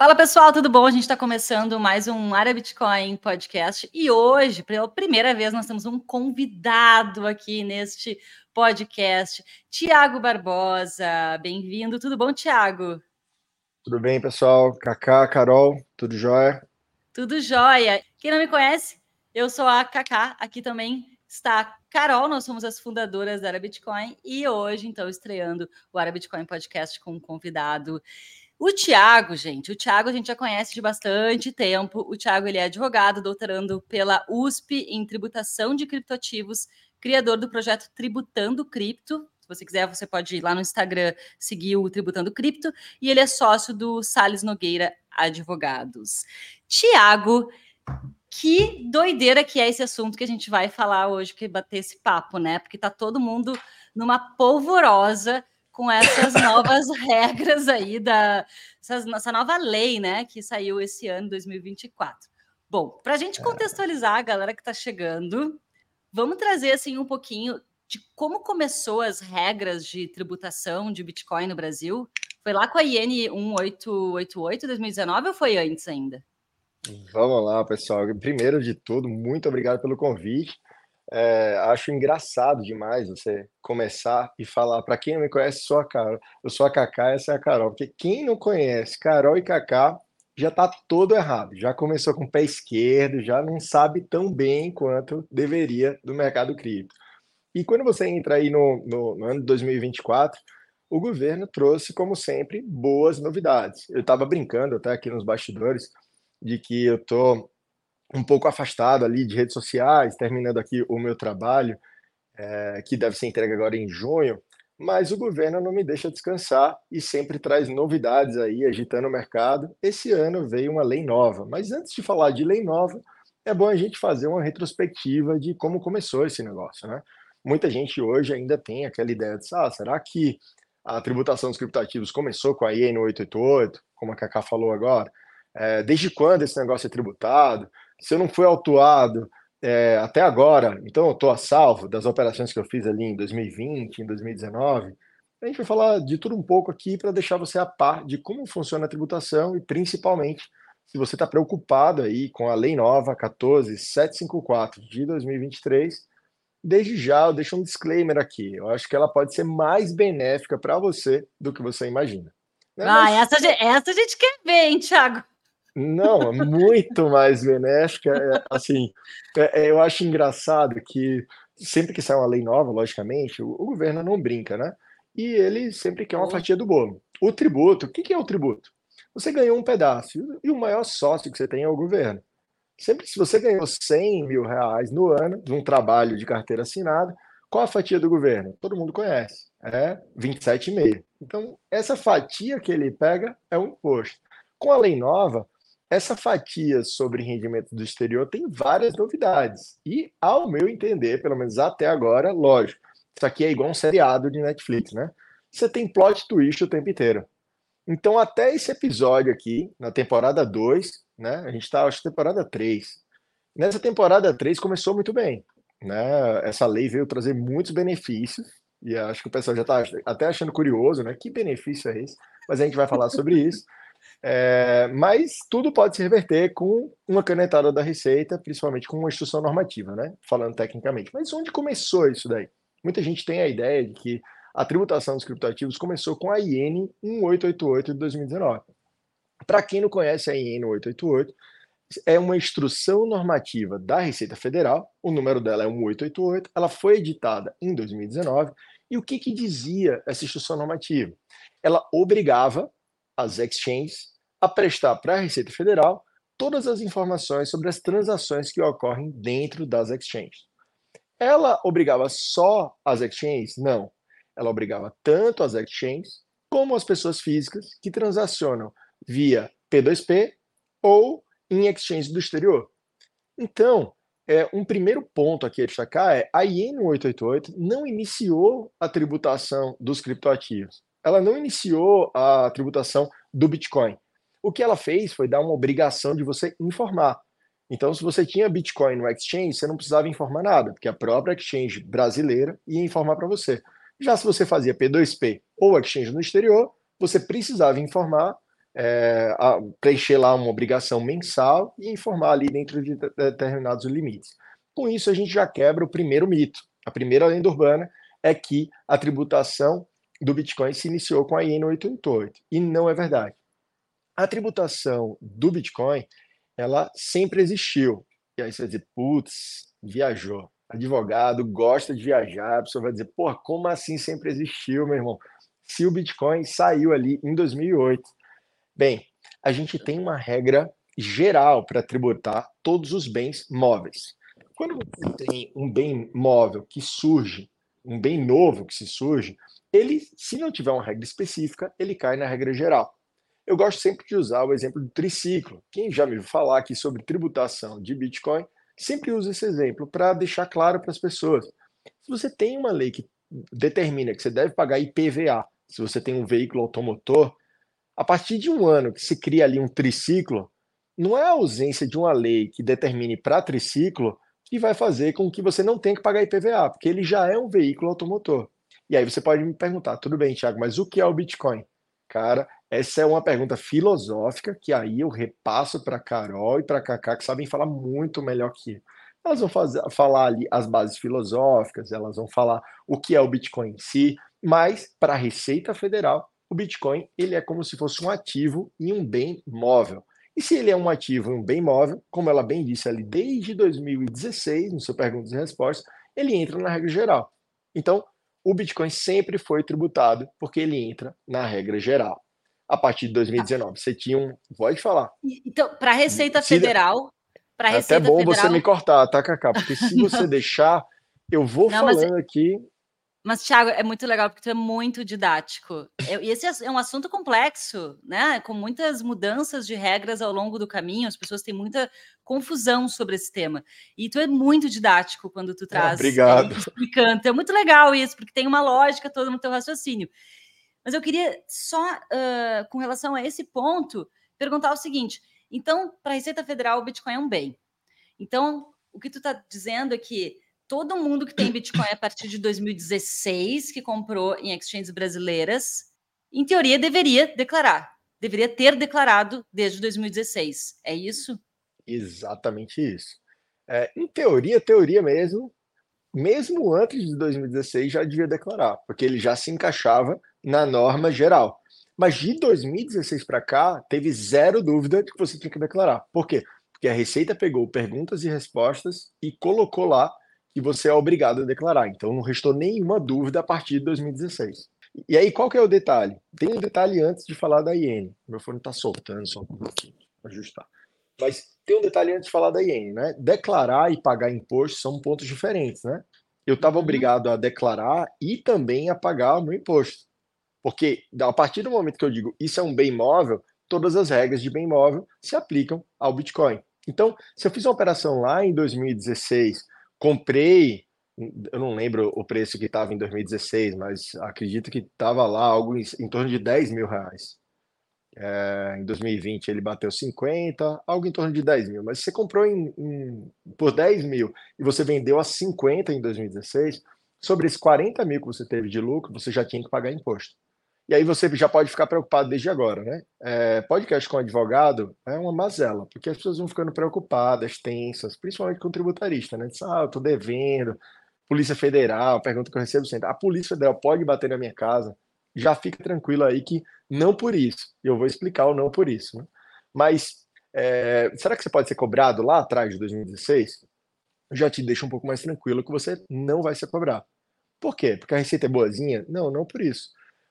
Fala pessoal, tudo bom? A gente está começando mais um Área Bitcoin podcast e hoje, pela primeira vez, nós temos um convidado aqui neste podcast, Tiago Barbosa. Bem-vindo, tudo bom, Tiago? Tudo bem, pessoal? Kaká, Carol, tudo jóia? Tudo jóia. Quem não me conhece, eu sou a Kaká, aqui também está a Carol, nós somos as fundadoras da Área Bitcoin e hoje, então, estreando o Área Bitcoin podcast com um convidado o Tiago, gente, o Tiago a gente já conhece de bastante tempo. O Tiago ele é advogado, doutorando pela USP em tributação de criptoativos, criador do projeto Tributando Cripto. Se você quiser, você pode ir lá no Instagram seguir o Tributando Cripto. E ele é sócio do Sales Nogueira Advogados. Tiago, que doideira que é esse assunto que a gente vai falar hoje, que bater esse papo, né? Porque tá todo mundo numa polvorosa com essas novas regras aí da essas, essa nova lei, né, que saiu esse ano 2024. Bom, para a gente é. contextualizar a galera que está chegando, vamos trazer assim um pouquinho de como começou as regras de tributação de Bitcoin no Brasil. Foi lá com a IN 1888 2019 ou foi antes ainda? Vamos lá, pessoal. Primeiro de tudo, muito obrigado pelo convite. É, acho engraçado demais você começar e falar para quem não me conhece, sou a Carol, eu sou a Cacá, essa é a Carol, porque quem não conhece Carol e Cacá já está todo errado, já começou com o pé esquerdo, já não sabe tão bem quanto deveria do mercado cripto. E quando você entra aí no, no, no ano de 2024, o governo trouxe, como sempre, boas novidades. Eu estava brincando até aqui nos bastidores de que eu estou um pouco afastado ali de redes sociais, terminando aqui o meu trabalho, é, que deve ser entregue agora em junho, mas o governo não me deixa descansar e sempre traz novidades aí, agitando o mercado. Esse ano veio uma lei nova, mas antes de falar de lei nova, é bom a gente fazer uma retrospectiva de como começou esse negócio, né? Muita gente hoje ainda tem aquela ideia de, ah, será que a tributação dos criptativos começou com a IN 888, como a Cacá falou agora? É, desde quando esse negócio é tributado? Se eu não fui autuado é, até agora, então eu estou a salvo das operações que eu fiz ali em 2020, em 2019. A gente vai falar de tudo um pouco aqui para deixar você a par de como funciona a tributação e principalmente se você está preocupado aí com a lei nova 14754 de 2023. Desde já eu deixo um disclaimer aqui. Eu acho que ela pode ser mais benéfica para você do que você imagina. Né? Ah, Mas... essa, essa a gente quer ver, hein, Thiago? Não, é muito mais benéfica. É, assim, é, eu acho engraçado que sempre que sai uma lei nova, logicamente, o, o, governo não brinca, né? E ele sempre quer uma fatia do bolo. O tributo, o que, que é o tributo? Você ganhou um pedaço e o maior sócio que você tem é o governo. Sempre se você ganhou 100 mil reais no ano de um trabalho de carteira assinada, qual a fatia do governo? Todo mundo conhece. É 27,5. Então, essa fatia que ele pega é um imposto. Com a lei nova, essa fatia sobre rendimento do exterior tem várias novidades. E, ao meu entender, pelo menos até agora, lógico, isso aqui é igual um seriado de Netflix, né? Você tem plot twist o tempo inteiro. Então, até esse episódio aqui, na temporada 2, né? A gente está, acho, temporada 3. Nessa temporada 3 começou muito bem. Né? Essa lei veio trazer muitos benefícios, e acho que o pessoal já está até achando curioso, né? Que benefício é esse? Mas a gente vai falar sobre isso. É, mas tudo pode se reverter com uma canetada da Receita, principalmente com uma instrução normativa, né? Falando tecnicamente. Mas onde começou isso daí? Muita gente tem a ideia de que a tributação dos criptoativos começou com a IN 1888 de 2019. Para quem não conhece a IN 1888, é uma instrução normativa da Receita Federal, o número dela é 1888, ela foi editada em 2019, e o que, que dizia essa instrução normativa? Ela obrigava as exchanges a prestar para a Receita Federal todas as informações sobre as transações que ocorrem dentro das exchanges. Ela obrigava só as exchanges? Não. Ela obrigava tanto as exchanges como as pessoas físicas que transacionam via P2P ou em exchanges do exterior. Então, é, um primeiro ponto aqui a destacar é a IN 888 não iniciou a tributação dos criptoativos ela não iniciou a tributação do Bitcoin. O que ela fez foi dar uma obrigação de você informar. Então, se você tinha Bitcoin no exchange, você não precisava informar nada, porque a própria exchange brasileira ia informar para você. Já se você fazia P2P ou exchange no exterior, você precisava informar é, preencher lá uma obrigação mensal e informar ali dentro de determinados limites. Com isso, a gente já quebra o primeiro mito. A primeira lenda urbana é que a tributação do Bitcoin se iniciou com a IN 888. E não é verdade. A tributação do Bitcoin, ela sempre existiu. E aí você vai dizer, putz, viajou. Advogado gosta de viajar, a pessoa vai dizer, porra, como assim sempre existiu, meu irmão? Se o Bitcoin saiu ali em 2008. Bem, a gente tem uma regra geral para tributar todos os bens móveis. Quando você tem um bem móvel que surge, um bem novo que se surge, ele, se não tiver uma regra específica, ele cai na regra geral. Eu gosto sempre de usar o exemplo do triciclo. Quem já me viu falar aqui sobre tributação de Bitcoin, sempre usa esse exemplo para deixar claro para as pessoas. Se você tem uma lei que determina que você deve pagar IPVA, se você tem um veículo automotor, a partir de um ano que se cria ali um triciclo, não é a ausência de uma lei que determine para triciclo que vai fazer com que você não tenha que pagar IPVA, porque ele já é um veículo automotor. E aí você pode me perguntar, tudo bem, Thiago, mas o que é o Bitcoin? Cara, essa é uma pergunta filosófica que aí eu repasso para Carol e para Kaká, que sabem falar muito melhor que eu. Elas vão fazer, falar ali as bases filosóficas, elas vão falar o que é o Bitcoin em si, mas para a Receita Federal, o Bitcoin ele é como se fosse um ativo e um bem móvel. E se ele é um ativo e um bem móvel, como ela bem disse ali desde 2016, no seu perguntas e respostas, ele entra na regra geral. Então, o Bitcoin sempre foi tributado porque ele entra na regra geral. A partir de 2019, você tinha um. Pode falar. Então, para a Receita Federal. Para é Receita até bom Federal... você me cortar, tá, Cacá? Porque se você deixar, eu vou Não, falando mas... aqui. Mas, Thiago, é muito legal porque tu é muito didático. E esse é um assunto complexo, né? Com muitas mudanças de regras ao longo do caminho, as pessoas têm muita confusão sobre esse tema. E tu é muito didático quando tu traz. Ah, obrigado. explicando. É muito legal isso, porque tem uma lógica toda no teu raciocínio. Mas eu queria só, uh, com relação a esse ponto, perguntar o seguinte: então, para a Receita Federal, o Bitcoin é um bem. Então, o que tu está dizendo é que todo mundo que tem Bitcoin a partir de 2016, que comprou em exchanges brasileiras, em teoria deveria declarar, deveria ter declarado desde 2016. É isso? Exatamente isso. É, em teoria, teoria mesmo, mesmo antes de 2016 já devia declarar, porque ele já se encaixava na norma geral. Mas de 2016 para cá, teve zero dúvida de que você tinha que declarar. Por quê? Porque a Receita pegou perguntas e respostas e colocou lá que você é obrigado a declarar. Então não restou nenhuma dúvida a partir de 2016. E aí, qual que é o detalhe? Tem um detalhe antes de falar da IN. Meu fone está soltando, só um pouquinho, ajustar. Mas tem um detalhe antes de falar da IN, né? Declarar e pagar imposto são pontos diferentes, né? Eu estava uhum. obrigado a declarar e também a pagar o meu imposto. Porque a partir do momento que eu digo isso é um bem imóvel, todas as regras de bem imóvel se aplicam ao Bitcoin. Então, se eu fiz uma operação lá em 2016 comprei, eu não lembro o preço que estava em 2016, mas acredito que estava lá algo em, em, torno de 10 mil reais. É, em 2020 ele bateu 50, algo em torno de 10 mil. Mas se você comprou em, em, por 10 mil e você vendeu a 50 em 2016, sobre esses 40 mil que você teve de lucro, você já tinha que pagar imposto. E aí você já pode ficar preocupado desde agora, né? É, podcast com advogado é uma mazela, porque as pessoas vão ficando preocupadas, tensas, principalmente com o tributarista, né? Diz, ah, eu tô devendo, Polícia Federal, pergunta que eu recebo sempre, a Polícia Federal pode bater na minha casa? Já fica tranquilo aí que não por isso. Eu vou explicar o não por isso. Né? Mas é, será que você pode ser cobrado lá atrás de 2016? Eu já te deixo um pouco mais tranquilo que você não vai ser cobrado. Por quê? Porque a receita é boazinha? Não, não por isso.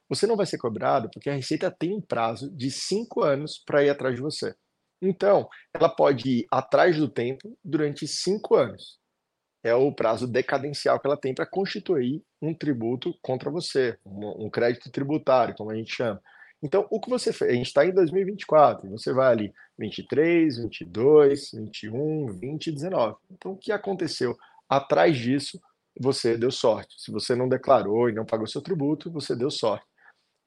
Você não vai ser cobrado porque a Receita tem um prazo de cinco anos para ir atrás de você. Então, ela pode ir atrás do tempo durante cinco anos. É o prazo decadencial que ela tem para constituir um tributo contra você, um, crédito tributário, como a gente chama. Então, o que você fez? A gente está em 2024, você vai ali 23, 22, 21, 20, 19. Então, o que aconteceu atrás disso? Você deu sorte. Se você não declarou e não pagou seu tributo, você deu sorte.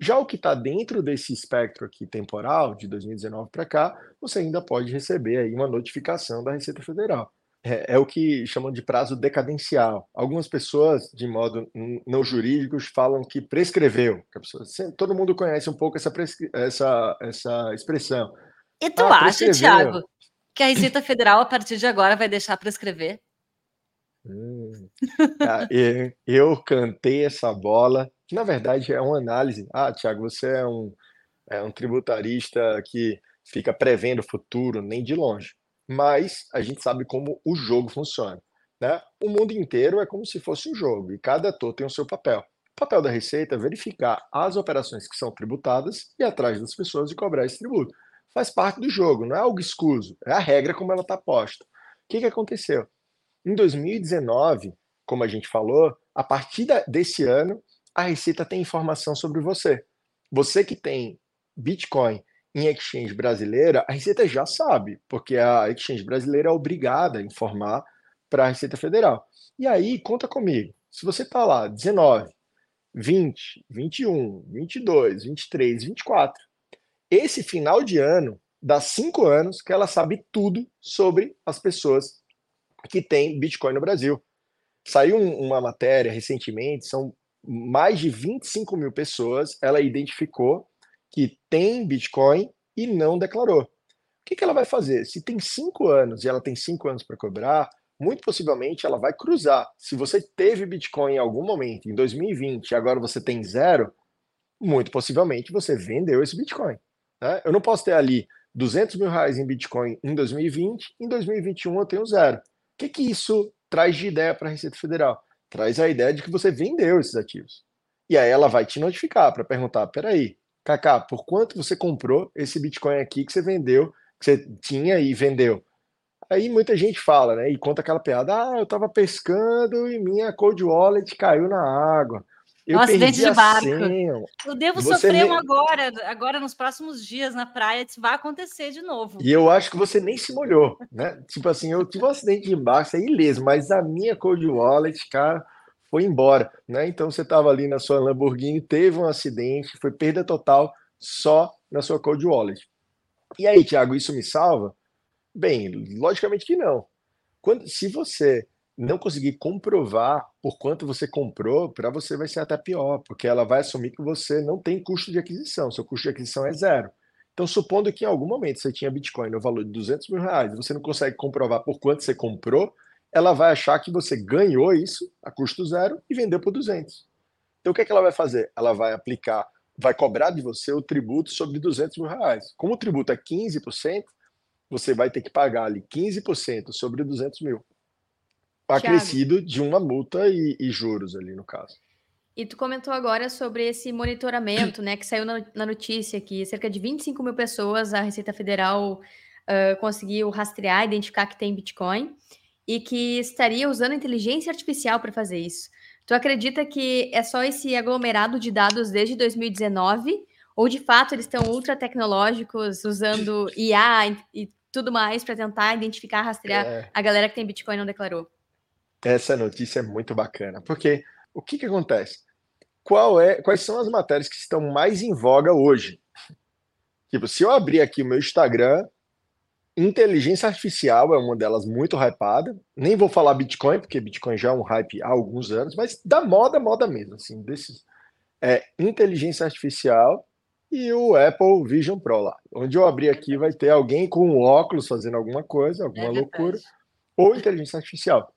Já o que está dentro desse espectro aqui temporal, de 2019 para cá, você ainda pode receber aí uma notificação da Receita Federal. é, é, o que chamam de prazo decadencial. Algumas pessoas, de modo não jurídico, falam que prescreveu. Que pessoa, todo mundo conhece um pouco essa, essa, essa expressão. E tu ah, acha, Tiago, que a Receita Federal, a partir de agora, vai deixar prescrever? Hum, ah, eu cantei essa bola, que na verdade é uma análise. Ah, Tiago, você é um, é um tributarista que fica prevendo o futuro, nem de longe mas a gente sabe como o jogo funciona. Né? O mundo inteiro é como se fosse um jogo e cada ator tem o seu papel. O papel da Receita é verificar as operações que são tributadas e atrás das pessoas e cobrar esse tributo. Faz parte do jogo, não é algo escuso, é a regra como ela está posta. O que, que aconteceu? Em 2019, como a gente falou, a partir desse ano, a Receita tem informação sobre você. Você que tem Bitcoin em exchange brasileira, a Receita já sabe, porque a exchange brasileira é obrigada a informar para a Receita Federal. E aí, conta comigo. Se você está lá 19, 20, 21, 22, 23, 24, esse final de ano dá cinco anos que ela sabe tudo sobre as pessoas que têm Bitcoin no Brasil. Saiu uma matéria recentemente, são mais de 25 mil pessoas, ela identificou que tem Bitcoin e não declarou. O que, que ela vai fazer? Se tem cinco anos e ela tem cinco anos para cobrar, muito possivelmente ela vai cruzar. Se você teve Bitcoin em algum momento, em 2020, e agora você tem zero, muito possivelmente você vendeu esse Bitcoin. Né? Eu não posso ter ali 200 mil reais em Bitcoin em 2020, em 2021 eu tenho zero. Que, que isso traz de ideia para a Receita Federal? Traz a ideia de que você vendeu esses ativos. E aí ela vai te notificar para perguntar: peraí, Kaká, por quanto você comprou esse Bitcoin aqui que você vendeu, que você tinha e vendeu? Aí muita gente fala, né? E conta aquela piada: ah, eu tava pescando e minha cold wallet caiu na água. Eu um acidente de barco. Eu devo você sofrer um agora, agora nos próximos dias na praia, isso vai acontecer de novo. E eu acho que você nem se molhou, né? tipo assim, eu tive um acidente de barco, é ileso, mas a minha cold wallet, cara, foi embora, né? Então você estava ali na sua Lamborghini, teve um acidente, foi perda total só na sua Cold Wallet. E aí, Thiago, isso me salva? Bem, logicamente que não. Quando, se você não conseguir comprovar por quanto você comprou, para você vai ser até pior, porque ela vai assumir que você não tem custo de aquisição, seu custo de aquisição é zero. Então, supondo que em algum momento você tinha Bitcoin no valor de 200 mil reais, você não consegue comprovar por quanto você comprou, ela vai achar que você ganhou isso a custo zero e vendeu por 200. Então o que, é que ela vai fazer? Ela vai aplicar, vai cobrar de você o tributo sobre 200 mil reais. Como o tributo é 15%, você vai ter que pagar ali 15% sobre 200 mil. Acrescido de uma multa e, e, juros ali no caso. E tu comentou agora sobre esse monitoramento, né, que saiu na, na notícia que cerca de 25 mil pessoas a Receita Federal uh, conseguiu rastrear, identificar que tem Bitcoin e que estaria usando inteligência artificial para fazer isso. Tu acredita que é só esse aglomerado de dados desde 2019? Ou de fato eles estão ultra tecnológicos, usando IA e, e tudo mais para tentar identificar, rastrear é... a galera que tem Bitcoin e não declarou? Essa notícia é muito bacana, porque o que, que acontece? Qual é, quais são as matérias que estão mais em voga hoje? Tipo, se eu abrir aqui o meu Instagram, Inteligência artificial é uma delas muito hypada. Nem vou falar Bitcoin, porque Bitcoin já é um hype há alguns anos, mas da moda, moda mesmo, assim, desses. É inteligência artificial e o Apple Vision Pro lá. Onde eu abrir aqui vai ter alguém com um óculos fazendo alguma coisa, alguma é loucura, ou inteligência artificial.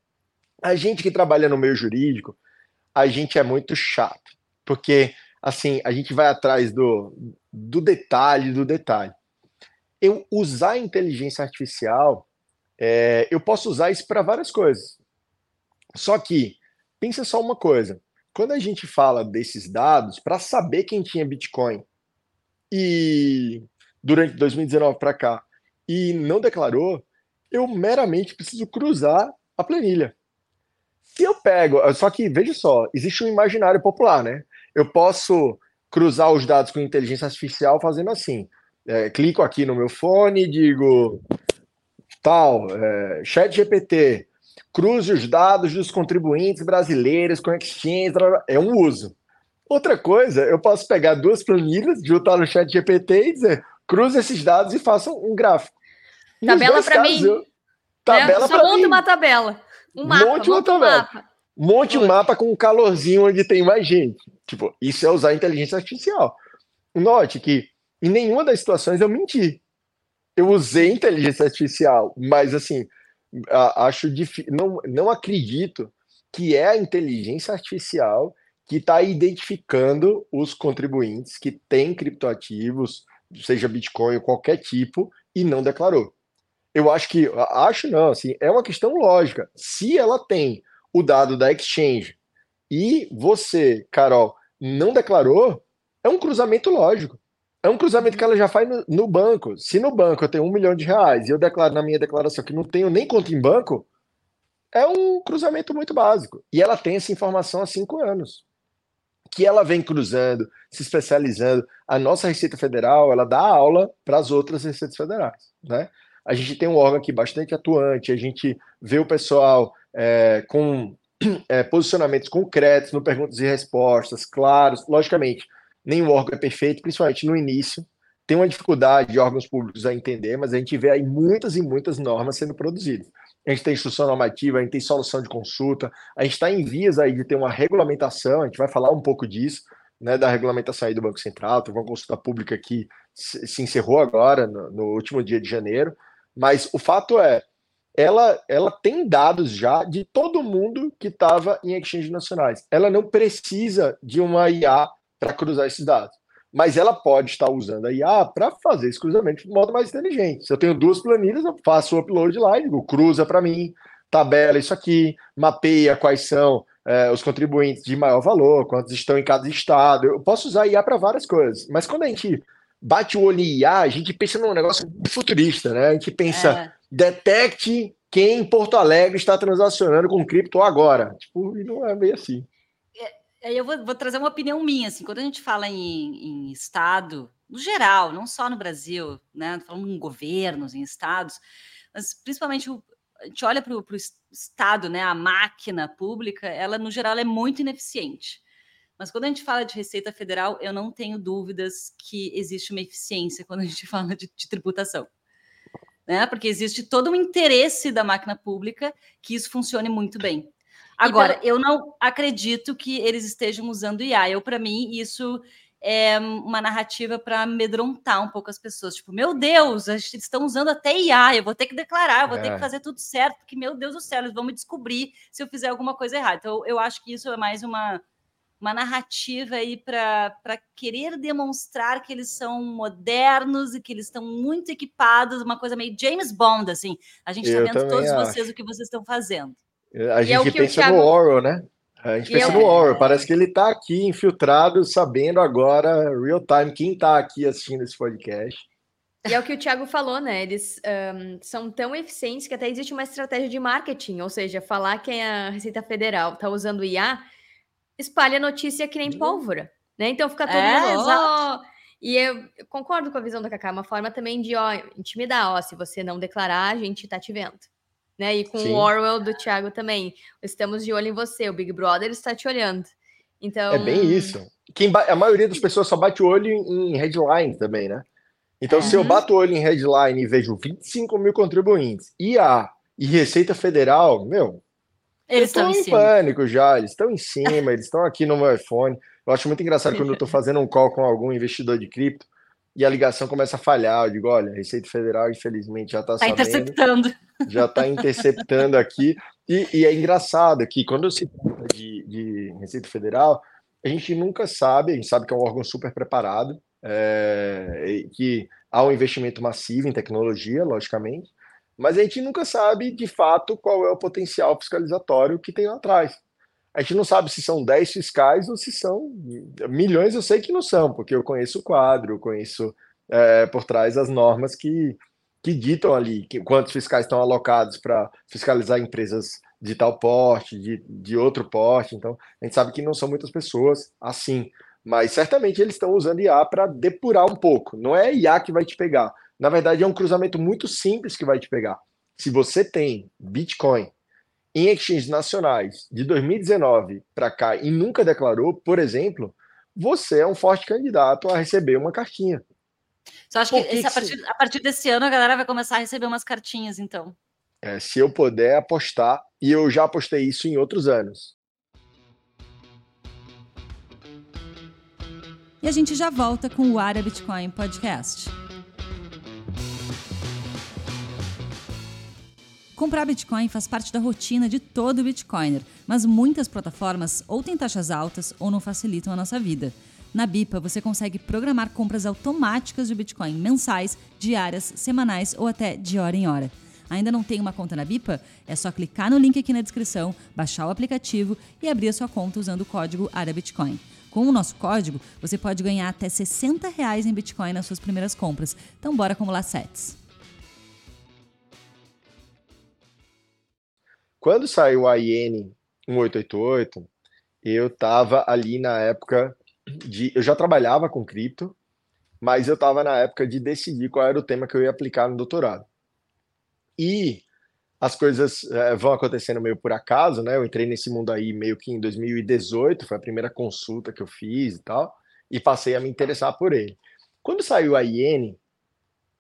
A gente que trabalha no meio jurídico, a gente é muito chato, porque assim, a gente vai atrás do, do detalhe, do detalhe eu usar a inteligência artificial, é, eu posso usar isso para várias coisas. Só que, pensa só uma coisa: quando a gente fala desses dados, para saber quem tinha Bitcoin e durante 2019 para cá e não declarou, eu meramente preciso cruzar a planilha. Se eu pego, só que veja só, existe um imaginário popular, né? Eu posso cruzar os dados com inteligência artificial fazendo assim é, clico aqui no meu fone, digo tal, é, chat GPT, cruze os dados dos contribuintes brasileiros com exchange, é um uso. Outra coisa, eu posso pegar duas planilhas, juntar no chat GPT e dizer, cruze esses dados e faça um gráfico. E Tabela para mim. Eu... Tabela né? Só monta uma tabela. Um mapa, monte tabela. Um mapa. Monte um mapa com um calorzinho onde tem mais gente. Tipo, isso é usar inteligência artificial. Note que em nenhuma das situações eu menti. Eu usei inteligência artificial, mas assim, acho difícil, não, não acredito que é a inteligência artificial que está identificando os contribuintes que têm criptoativos, seja Bitcoin ou qualquer tipo, e não declarou. Eu acho que, acho não, assim, é uma questão lógica. Se ela tem o dado da exchange e você, Carol, não declarou, é um cruzamento lógico. É um cruzamento que ela já faz no, no, banco. Se no banco eu tenho um milhão de reais e eu declaro na minha declaração que não tenho nem conta em banco, é um cruzamento muito básico. E ela tem essa informação há cinco anos. Que ela vem cruzando, se especializando. A nossa Receita Federal, ela dá aula para as outras receitas federais. Né? A gente tem um órgão aqui bastante atuante, a gente vê o pessoal é, com é, posicionamentos concretos no perguntas e respostas, claros, logicamente nenhum órgão é perfeito, principalmente no início. Tem uma dificuldade de órgãos públicos a entender, mas a gente vê aí muitas e muitas normas sendo produzidas. A gente tem instrução normativa, a gente tem solução de consulta, a gente está em vias aí de ter uma regulamentação, a gente vai falar um pouco disso, né, da regulamentação aí do Banco Central, teve uma consulta pública que se encerrou agora, no, no último dia de janeiro, mas o fato é, ela, ela tem dados já de todo mundo que estava em exchanges nacionais. Ela não precisa de uma IA para cruzar esses dados. Mas ela pode estar usando a IA para fazer esse cruzamento de modo mais inteligente. Se eu tenho duas planilhas, eu faço o upload lá e digo, cruza para mim, tabela isso aqui, mapeia quais são é, os contribuintes de maior valor, quantos estão em cada estado. Eu posso usar IA para várias coisas. Mas quando a gente bate o olho em IA, a gente pensa num negócio futurista, né? A gente pensa, é. detecte quem em Porto Alegre está transacionando com cripto agora. Tipo, e não é meio assim. Eu vou, vou, trazer uma opinião minha, assim, quando a gente fala em, em Estado, no geral, não só no Brasil, né? Falando em governos, em estados, mas principalmente a gente olha para o Estado, né? A máquina pública, ela, no geral, é muito ineficiente. Mas quando a gente fala de Receita Federal, eu não tenho dúvidas que existe uma eficiência quando a gente fala de, de tributação. Né? Porque existe todo um interesse da máquina pública que isso funcione muito bem. Agora, então, eu não acredito que eles estejam usando IA. Eu, para mim, isso é uma narrativa para amedrontar um pouco as pessoas. Tipo, meu Deus, eles estão usando até IA, eu vou ter que declarar, eu vou é. ter que é. fazer tudo certo, porque, meu Deus do céu, eles vão me descobrir se eu fizer alguma coisa errada. Então, eu acho que isso é mais uma, uma narrativa aí para querer demonstrar que eles são modernos e que eles estão muito equipados, uma coisa meio James Bond, assim. A gente está vendo todos acho. vocês o que vocês estão fazendo. A é gente é pensa Thiago... no Orwell, né? A gente e pensa é no Orwell. Parece que ele está aqui infiltrado, sabendo agora, real time, quem está aqui assistindo esse podcast. E é o que o Thiago falou, né? Eles um, são tão eficientes que até existe uma estratégia de marketing, ou seja, falar que a Receita Federal está usando IA espalha notícia que nem uhum. pólvora, né? Então fica todo é, mundo, oh! E eu, eu concordo com a visão da Cacá, uma forma também de ó, intimidar, ó, se você não declarar, a gente tá te vendo né? E com Sim. o Orwell do Thiago também. Estamos de olho em você, o Big Brother está te olhando. Então. É bem isso. Quem a maioria das pessoas só bate o olho em headline também, né? Então, se eu uhum. bato o olho em headline e vejo 25 mil contribuintes, IA e Receita Federal, meu, eles estão em, em pânico já, eles estão em cima, eles estão aqui no meu iPhone. Eu acho muito engraçado quando eu estou fazendo um call com algum investidor de cripto e a ligação começa a falhar. Eu digo, olha, a Receita Federal, infelizmente, já está tá sabendo. interceptando. Já está interceptando aqui. E, e, é engraçado que quando se trata de, de, Receita Federal, a gente nunca sabe, a gente sabe que é um órgão super preparado, é, que há um investimento massivo em tecnologia, logicamente, mas a gente nunca sabe, de fato, qual é o potencial fiscalizatório que tem lá atrás. A gente não sabe se são 10 fiscais ou se são milhões, eu sei que não são, porque eu conheço o quadro, eu conheço é, por trás as normas que, que ditam ali que, quantos fiscais estão alocados para fiscalizar empresas de tal porte, de, de outro porte. Então, a gente sabe que não são muitas pessoas assim, mas certamente eles estão usando IA para depurar um pouco. Não é IA que vai te pegar. Na verdade, é um cruzamento muito simples que vai te pegar. Se você tem Bitcoin em exchanges nacionais de 2019 para cá e nunca declarou, por exemplo, você é um forte candidato a receber uma cartinha. Só acho que, que, esse, a, partir, a, partir, desse ano a galera vai começar a receber umas cartinhas, então. é, se eu puder apostar, e eu já apostei isso em outros anos. E a gente já volta com o Área Bitcoin Podcast. Comprar Bitcoin faz parte da rotina de todo Bitcoiner, mas muitas plataformas ou têm taxas altas ou não facilitam a nossa vida. Na Bipa, você consegue programar compras automáticas de Bitcoin mensais, diárias, semanais ou até de hora em hora. Ainda não tem uma conta na Bipa? É só clicar no link aqui na descrição, baixar o aplicativo e abrir a sua conta usando o código ARABITCOIN. Com o nosso código, você pode ganhar até 60 reais em Bitcoin nas suas primeiras compras. Então bora acumular sets. Quando saiu a IN 1888, eu estava ali na época de. Eu já trabalhava com cripto, mas eu estava na época de decidir qual era o tema que eu ia aplicar no doutorado. E as coisas é, vão acontecendo meio por acaso, né? Eu entrei nesse mundo aí meio que em 2018, foi a primeira consulta que eu fiz e tal, e passei a me interessar por ele. Quando saiu a IN,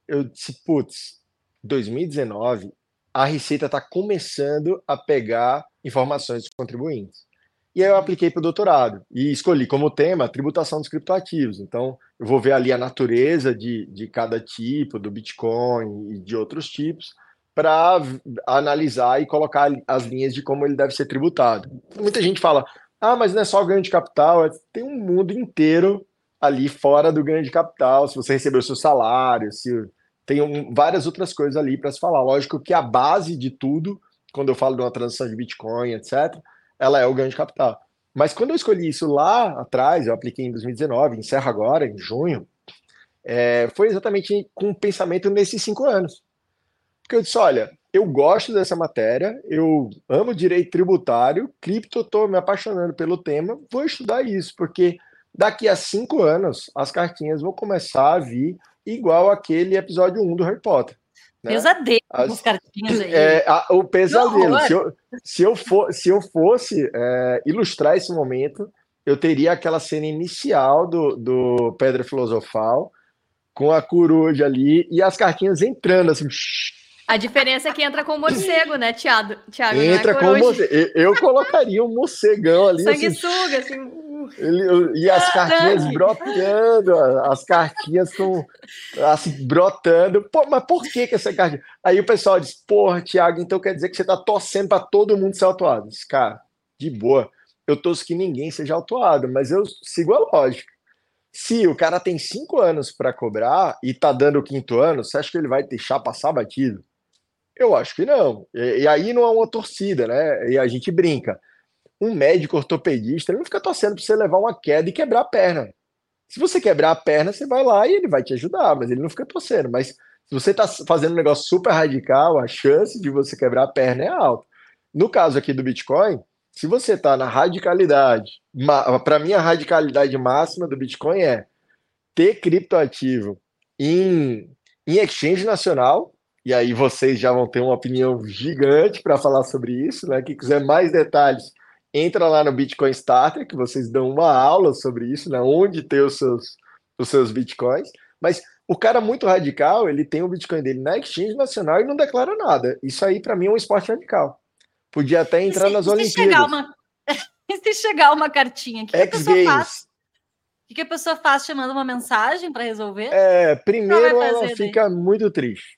eu disse, putz, 2019 a Receita está começando a pegar informações dos contribuintes. E aí eu apliquei para o doutorado e escolhi como tema tributação dos criptoativos. Então, eu vou ver ali a natureza de, de cada tipo, do Bitcoin e de outros tipos, para analisar e colocar as linhas de como ele deve ser tributado. Muita gente fala, ah, mas não é só ganho de capital, é, tem um mundo inteiro ali fora do ganho de capital, se você recebeu seu salário, se tem um, várias outras coisas ali para se falar. Lógico que a base de tudo, quando eu falo de uma transação de Bitcoin, etc., ela é o ganho de capital. Mas quando eu escolhi isso lá atrás, eu apliquei em 2019, encerro agora, em junho, é, foi exatamente com o pensamento nesses cinco anos. Porque eu disse: olha, eu gosto dessa matéria, eu amo direito tributário, cripto, estou me apaixonando pelo tema, vou estudar isso, porque daqui a cinco anos as cartinhas vão começar a vir igual aquele episódio 1 do Harry Potter. Né? Pesadelo As, cartinhas aí. É, a, o pesadelo. Se eu, se, eu for, se eu fosse é, ilustrar esse momento, eu teria aquela cena inicial do, do Pedra Filosofal, com a coruja ali e as cartinhas entrando assim. A diferença é que entra com o morcego, né, Tiago? Entra é com o morcego. Eu, colocaria um morcegão ali. Sanguessuga, assim. assim ele, e as cartinhas brotando, as cartinhas com assim, brotando. Pô, mas por que, que essa cartinha? Aí o pessoal diz: Porra, Thiago, então quer dizer que você tá torcendo para todo mundo ser autuado. Diz, cara, de boa. Eu torço que ninguém seja autuado, mas eu sigo a lógica. Se o cara tem cinco anos para cobrar e tá dando o quinto ano, você acha que ele vai deixar passar batido? Eu acho que não. E, e aí não é uma torcida, né? E a gente brinca um médico ortopedista ele não fica torcendo para você levar uma queda e quebrar a perna. Se você quebrar a perna, você vai lá e ele vai te ajudar, mas ele não fica torcendo. Mas se você está fazendo um negócio super radical, a chance de você quebrar a perna é alta. No caso aqui do Bitcoin, se você está na radicalidade, para mim a radicalidade máxima do Bitcoin é ter criptoativo em, em exchange nacional, e aí vocês já vão ter uma opinião gigante para falar sobre isso, né? Quem quiser mais detalhes, entra lá no Bitcoin Starter, que vocês dão uma aula sobre isso, né? Onde ter os seus, os seus Bitcoins. Mas o cara muito radical, ele tem o Bitcoin dele na exchange nacional e não declara nada. Isso aí, para mim, é um esporte radical. Podia até entrar se, nas se Olimpíadas. Uma... se chegar uma cartinha, o que, que a pessoa faz? O que, a pessoa faz chamando uma mensagem para resolver? É, primeiro ela fica daí? muito triste.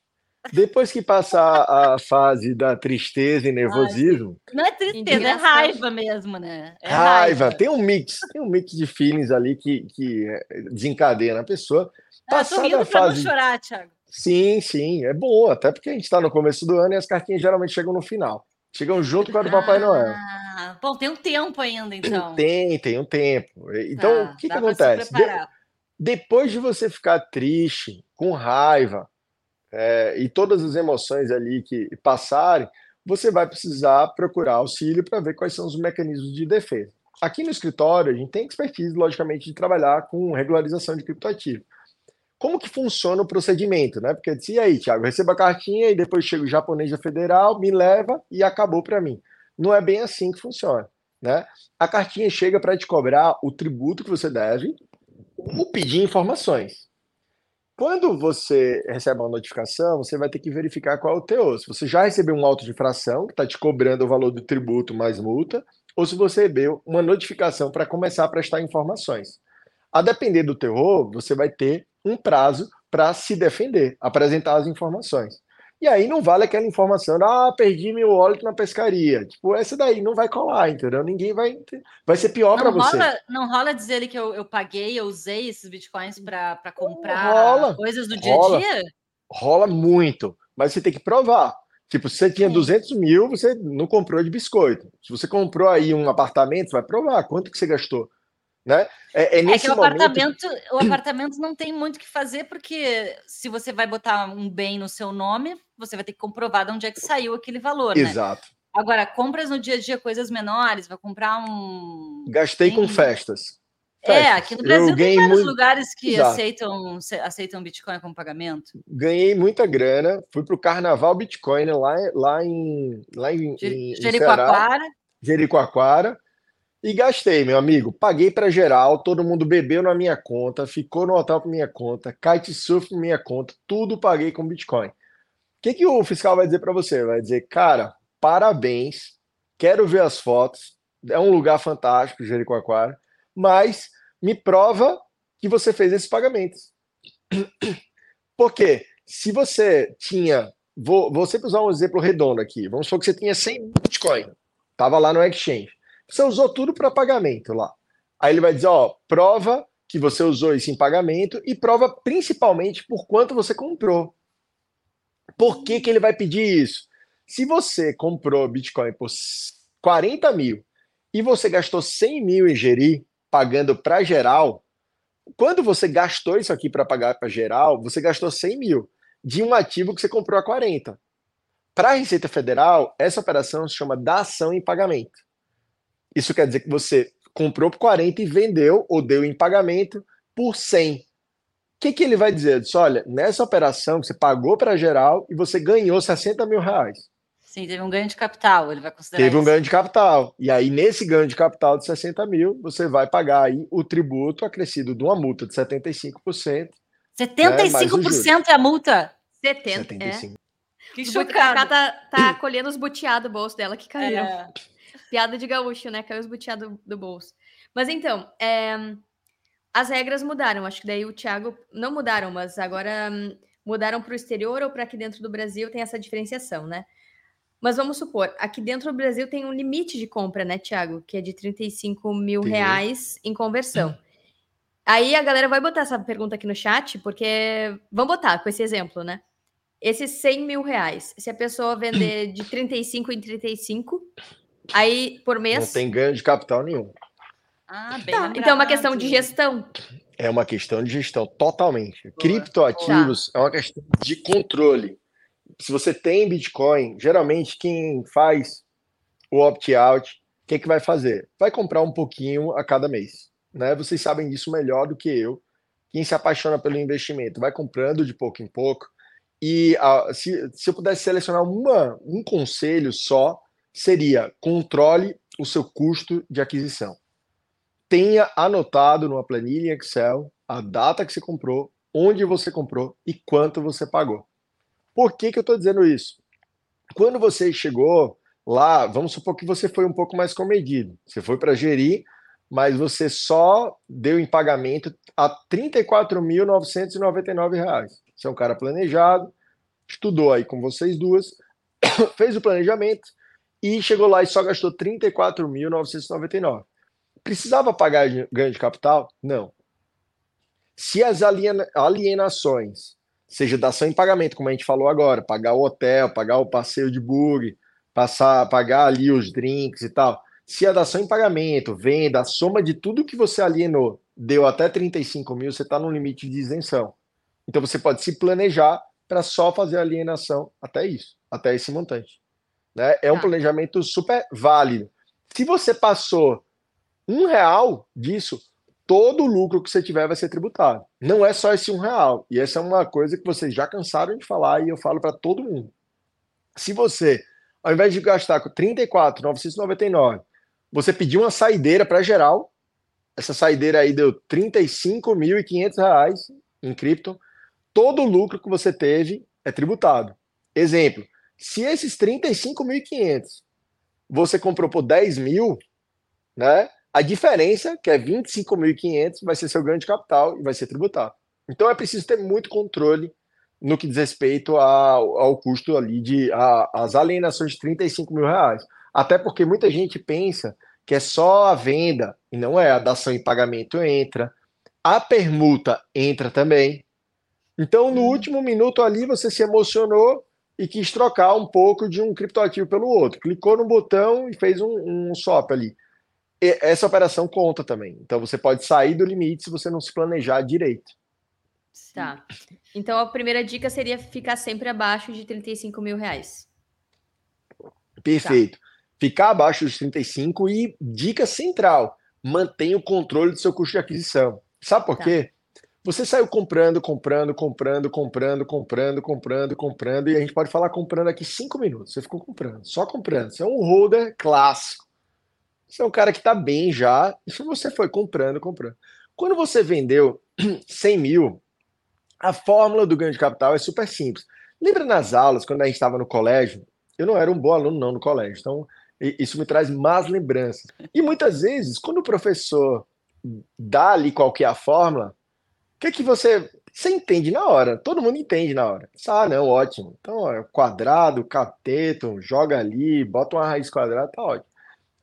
Depois que passar a fase da tristeza e nervosismo. não é tristeza, é raiva mesmo, né? É raiva. raiva. Tem um mix, tem um mix de feelings ali que, que desencadeia na pessoa. Passada ah, tô rindo fase... não chorar, Thiago. Sim, sim, é bom, até porque a gente está no começo do ano e as cartinhas geralmente chegam no final. Chegam junto com a do Papai Noel. Ah, bom, tem um tempo ainda, então. Tem, tem um tempo. Então, tá, o que, que acontece? De... depois de você ficar triste, com raiva, é, e todas as emoções ali que passarem, você vai precisar procurar auxílio para ver quais são os mecanismos de defesa. Aqui no escritório, a gente tem expertise, logicamente, de trabalhar com regularização de criptoativo. Como que funciona o procedimento, né? Porque disse, e aí, Thiago, receba a cartinha e depois chega o japonês da federal, me leva e acabou para mim. Não é bem assim que funciona, né? A cartinha chega para te cobrar o tributo que você deve ou pedir informações. Quando você recebe uma notificação, você vai ter que verificar qual é o teor. Se você já recebeu um auto de infração, que está te cobrando o valor do tributo mais multa, ou se você recebeu uma notificação para começar a prestar informações. A depender do teor, você vai ter um prazo para se defender, apresentar as informações. E aí não vale aquela informação, ah, perdi meu óleo na pescaria. Tipo, essa daí não vai colar, entendeu? Ninguém vai. Vai ser pior para você. Não rola dizer que eu, eu paguei, eu usei esses bitcoins para comprar rola, coisas do dia a dia? Rola muito, mas você tem que provar. Tipo, se você tinha 200 mil, você não comprou de biscoito. Se você comprou aí um apartamento, você vai provar quanto que você gastou. Né? É, é, é que o momento... apartamento, o apartamento não tem muito o que fazer, porque se você vai botar um bem no seu nome, você vai ter que comprovar de onde é que saiu aquele valor. Né? Exato. Né? Agora, compras no dia a dia coisas menores, vai comprar um. Gastei com festas. É, aqui no Brasil tem vários muito... lugares que aceitam, aceitam Bitcoin como pagamento. Ganhei muita grana, fui para o Carnaval Bitcoin lá, lá em, lá em, em Jericoacoara. Jericoacoara e gastei, meu amigo. Paguei para geral, todo mundo bebeu na minha conta, ficou no hotel para minha conta, kitesurf na minha conta, tudo paguei com Bitcoin. O que, que o fiscal vai dizer para você? Vai dizer, cara, parabéns, quero ver as fotos, é um lugar fantástico, Jericoacoara, mas me prova que você fez esses pagamentos. Porque se você tinha, vou, vou sempre usar um exemplo redondo aqui, vamos supor que você tinha 100 Bitcoin, estava lá no exchange. Você usou tudo para pagamento lá. Aí ele vai dizer, ó, prova que você usou isso em pagamento e prova principalmente por quanto você comprou. Por que, que ele vai pedir isso? Se você comprou Bitcoin por 40 mil e você gastou 100 mil em gerir, pagando para geral, quando você gastou isso aqui para pagar para geral, você gastou 100 mil de um ativo que você comprou a 40. Para a Receita Federal, essa operação se chama dação em pagamento. Isso quer dizer que você comprou por 40 e vendeu ou deu em pagamento por 100. O que, que ele vai dizer? Ele diz, olha, nessa operação você pagou para geral e você ganhou 60 mil reais. Sim, teve um ganho de capital, ele vai considerar Teve isso. um ganho de capital. E aí, nesse ganho de capital de 60 mil, você vai pagar aí o tributo acrescido de uma multa de 75%. 75% né, é a multa? 70%. 75%. É. Que chocada. Tá, tá colhendo os buteados do bolso dela que caíram. É. Piada de gaúcho, né? Caiu os buteados do, do bolso. Mas então, é, as regras mudaram. Acho que daí o Thiago não mudaram, mas agora hum, mudaram para o exterior ou para aqui dentro do Brasil tem essa diferenciação, né? Mas vamos supor, aqui dentro do Brasil tem um limite de compra, né, Thiago? Que é de 35 mil reais em conversão. Aí a galera vai botar essa pergunta aqui no chat, porque vamos botar com esse exemplo, né? Esses 100 mil reais, se a pessoa vender de 35 em 35, Aí, por mês. Não tem ganho de capital nenhum. Ah, bem tá. Então é uma questão de gestão. É uma questão de gestão, totalmente. Boa. Criptoativos tá. é uma questão de controle. Se você tem Bitcoin, geralmente quem faz o opt-out, o que, é que vai fazer? Vai comprar um pouquinho a cada mês. Né? Vocês sabem disso melhor do que eu. Quem se apaixona pelo investimento vai comprando de pouco em pouco. E uh, se, se eu pudesse selecionar uma, um conselho só, seria controle o seu custo de aquisição. Tenha anotado numa planilha Excel a data que você comprou, onde você comprou e quanto você pagou. Por que, que eu estou dizendo isso? Quando você chegou lá, vamos supor que você foi um pouco mais comedido. Você foi para gerir, mas você só deu em pagamento a R$ 34.999. Você é um cara planejado, estudou aí com vocês duas, fez o planejamento, e chegou lá e só gastou 34.999. Precisava pagar ganho de capital? Não. Se as alienações, seja dação em pagamento, como a gente falou agora, pagar o hotel, pagar o passeio de bug, passar, pagar ali os drinks e tal, se a dação em pagamento, venda, a soma de tudo que você alienou deu até 35 mil, você está no limite de isenção. Então você pode se planejar para só fazer alienação até isso, até esse montante. Né? É um tá. planejamento super válido. Se você passou um real disso, todo o lucro que você tiver vai ser tributado. Não é só esse um real. E essa é uma coisa que vocês já cansaram de falar e eu falo para todo mundo. Se você, ao invés de gastar com 34,999, você pediu uma saideira para geral, essa saideira aí deu R$ 35.500 em cripto, todo o lucro que você teve é tributado. Exemplo, se esses 35.500 você comprou por 10 mil, né? A diferença, que é 25.500, vai ser seu ganho de capital e vai ser tributado. Então é preciso ter muito controle no que diz respeito ao, ao custo ali de a, as alienações de 35 mil reais. Até porque muita gente pensa que é só a venda, e não é, a dação em pagamento entra, a permuta entra também. Então, no uhum. último minuto ali, você se emocionou e quis trocar um pouco de um criptoativo pelo outro. Clicou no botão e fez um, um swap ali. Essa operação conta também. Então, você pode sair do limite se você não se planejar direito. Tá. Então, a primeira dica seria ficar sempre abaixo de 35 mil reais. Perfeito. Tá. Ficar abaixo dos 35 e dica central, mantenha o controle do seu custo de aquisição. Sabe por tá. quê? Você saiu comprando, comprando, comprando, comprando, comprando, comprando, comprando, e a gente pode falar comprando aqui cinco minutos. Você ficou comprando, só comprando. Você é um holder clássico. Você é um cara que está bem já, e você foi comprando, comprando. Quando você vendeu 100 mil, a fórmula do ganho de capital é super simples. Lembra nas aulas, quando a gente estava no colégio? Eu não era um bom aluno, não, no colégio. Então, isso me traz más lembranças. E muitas vezes, quando o professor dá ali qual que é a fórmula, o que, que você. Você entende na hora, todo mundo entende na hora. Ah, não, ótimo. Então, ó, quadrado, cateto, joga ali, bota uma raiz quadrada, tá ótimo.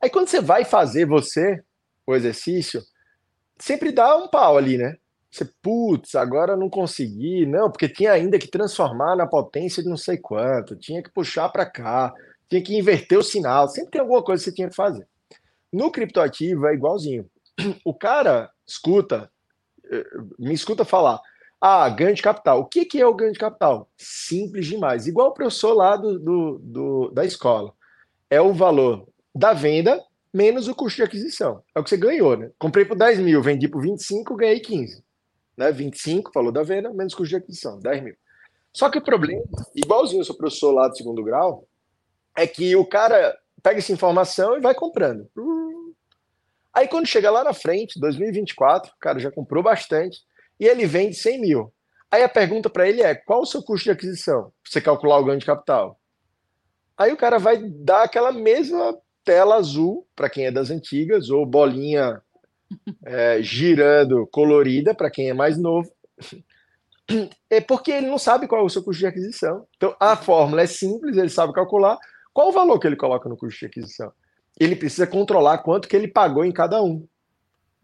Aí quando você vai fazer você, o exercício, sempre dá um pau ali, né? Você, putz, agora não consegui, não, porque tinha ainda que transformar na potência de não sei quanto, tinha que puxar para cá, tinha que inverter o sinal, sempre tem alguma coisa que você tinha que fazer. No criptoativo é igualzinho. O cara escuta, eh, me escuta falar, ah, ganho de capital. O que, que é o ganho de capital? Simples demais. Igual o professor lá do, do, do, da escola. É o valor da venda menos o custo de aquisição. É o que você ganhou, né? Comprei por 10 mil, vendi por 25, ganhei 15 né? 25, falou da venda, menos custo de aquisição, 10 mil. Só que o problema, igualzinho o seu professor lá do segundo grau, é que o cara pega essa informação e vai comprando. Aí quando chega lá na frente, 2024, o cara já comprou bastante, e ele vende 100 mil. Aí a pergunta para ele é: qual o seu custo de aquisição? Pra você calcular o ganho de capital. Aí o cara vai dar aquela mesma tela azul, para quem é das antigas, ou bolinha é, girando colorida para quem é mais novo. É porque ele não sabe qual é o seu custo de aquisição. Então a fórmula é simples, ele sabe calcular qual o valor que ele coloca no custo de aquisição. Ele precisa controlar quanto que ele pagou em cada um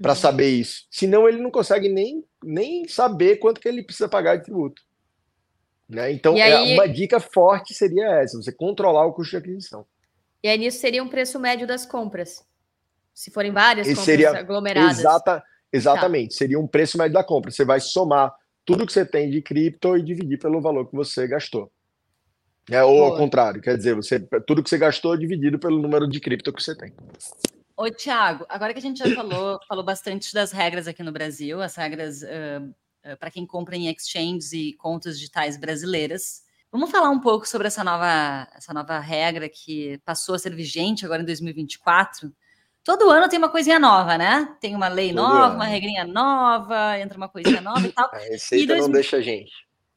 para uhum. saber isso. Senão ele não consegue nem, nem saber quanto que ele precisa pagar de tributo. Né? Então, é aí... uma dica forte seria essa: você controlar o custo de aquisição. E aí nisso seria um preço médio das compras. Se forem várias compras seria, aglomeradas. Exata, exatamente. Tá. Seria um preço médio da compra. Você vai somar tudo que você tem de cripto e dividir pelo valor que você gastou. É, ou Boa. ao contrário, quer dizer, você, tudo que você gastou dividido pelo número de cripto que você tem. Ô, Tiago, agora que a gente já falou, falou bastante das regras aqui no Brasil, as regras uh, uh, para quem compra em exchanges e contas digitais brasileiras. Vamos falar um pouco sobre essa nova, essa nova regra que passou a ser vigente agora em 2024, Todo ano tem uma coisinha nova, né? Tem uma lei Todo nova, ano. uma regrinha nova, entra uma coisinha nova e tal. A receita e dois... não deixa a gente.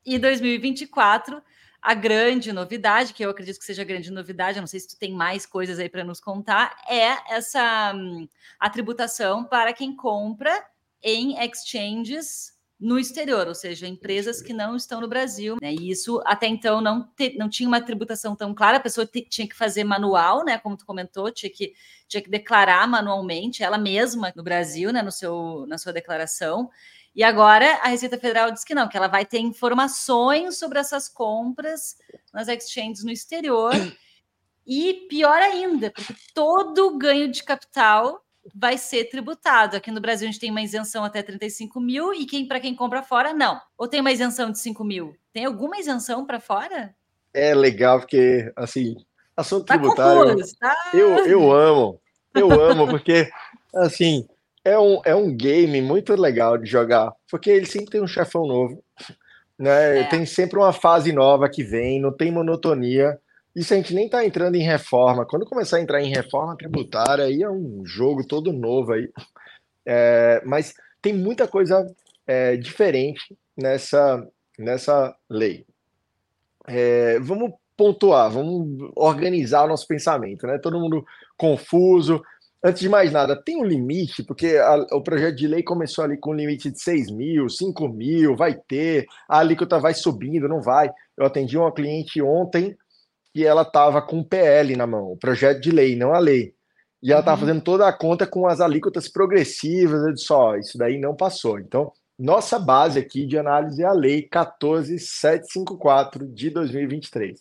E 2024, a grande novidade, que eu acredito que seja a grande novidade, eu não sei se tu tem mais coisas aí para nos contar, é essa hum, a tributação para quem compra em exchanges no exterior, ou seja, empresas que não estão no Brasil. Né? E isso até então não, te, não tinha uma tributação tão clara, a pessoa te, tinha que fazer manual, né? Como tu comentou, tinha que, tinha que declarar manualmente, ela mesma no Brasil, né? No seu, na sua declaração. E agora a Receita Federal diz que não, que ela vai ter informações sobre essas compras nas exchanges no exterior. E pior ainda, porque todo ganho de capital vai ser tributado. Aqui no Brasil a gente tem uma isenção até 35 mil e quem para quem compra fora, não. Ou tem uma isenção de 5 mil? Tem alguma isenção para fora? É legal, porque assim, assunto tá tributário. Tá? Eu, eu amo, eu amo, porque assim, é um, é um game muito legal de jogar, porque ele sempre tem um chefão novo. Né? É. Tem sempre uma fase nova que vem, não tem monotonia. Isso a gente nem está entrando em reforma. Quando começar a entrar em reforma tributária, aí é um jogo todo novo aí. É, mas tem muita coisa é, diferente nessa, nessa lei. É, vamos pontuar, vamos organizar o nosso pensamento, né? Todo mundo confuso. Antes de mais nada, tem um limite, porque a, o projeto de lei começou ali com um limite de 6 mil, 5 mil, vai ter, a alíquota vai subindo, não vai. Eu atendi uma cliente ontem e ela estava com o PL na mão, o projeto de lei, não a lei. E ela estava uhum. fazendo toda a conta com as alíquotas progressivas, eu disse, ó, isso daí não passou. Então, nossa base aqui de análise é a lei 14754 de 2023.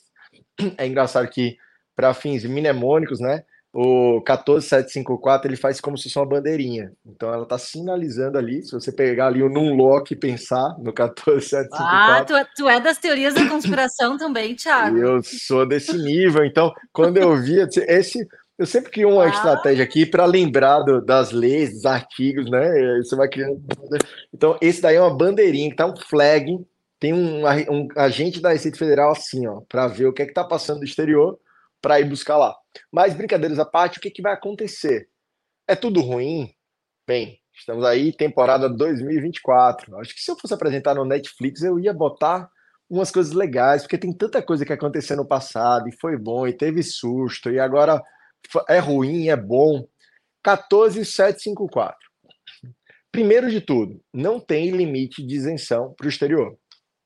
É engraçado que, para fins mnemônicos, né, o 14754 ele faz como se fosse uma bandeirinha. Então ela está sinalizando ali. Se você pegar ali o num lock e pensar no 14754. Ah, tu é, tu é das teorias da conspiração também, Thiago. Eu sou desse nível. Então, quando eu vi esse. Eu sempre crio uma ah. estratégia aqui para lembrar do, das leis, dos artigos, né? Você vai criando. Então, esse daí é uma bandeirinha que tá um flag. Tem um, um agente da Receita Federal assim, ó, para ver o que é que tá passando do exterior para ir buscar lá. Mas, brincadeiras à parte, o que, que vai acontecer? É tudo ruim? Bem, estamos aí, temporada 2024. Acho que se eu fosse apresentar no Netflix, eu ia botar umas coisas legais, porque tem tanta coisa que aconteceu no passado, e foi bom, e teve susto, e agora é ruim, é bom. 14754. Primeiro de tudo, não tem limite de isenção para o exterior.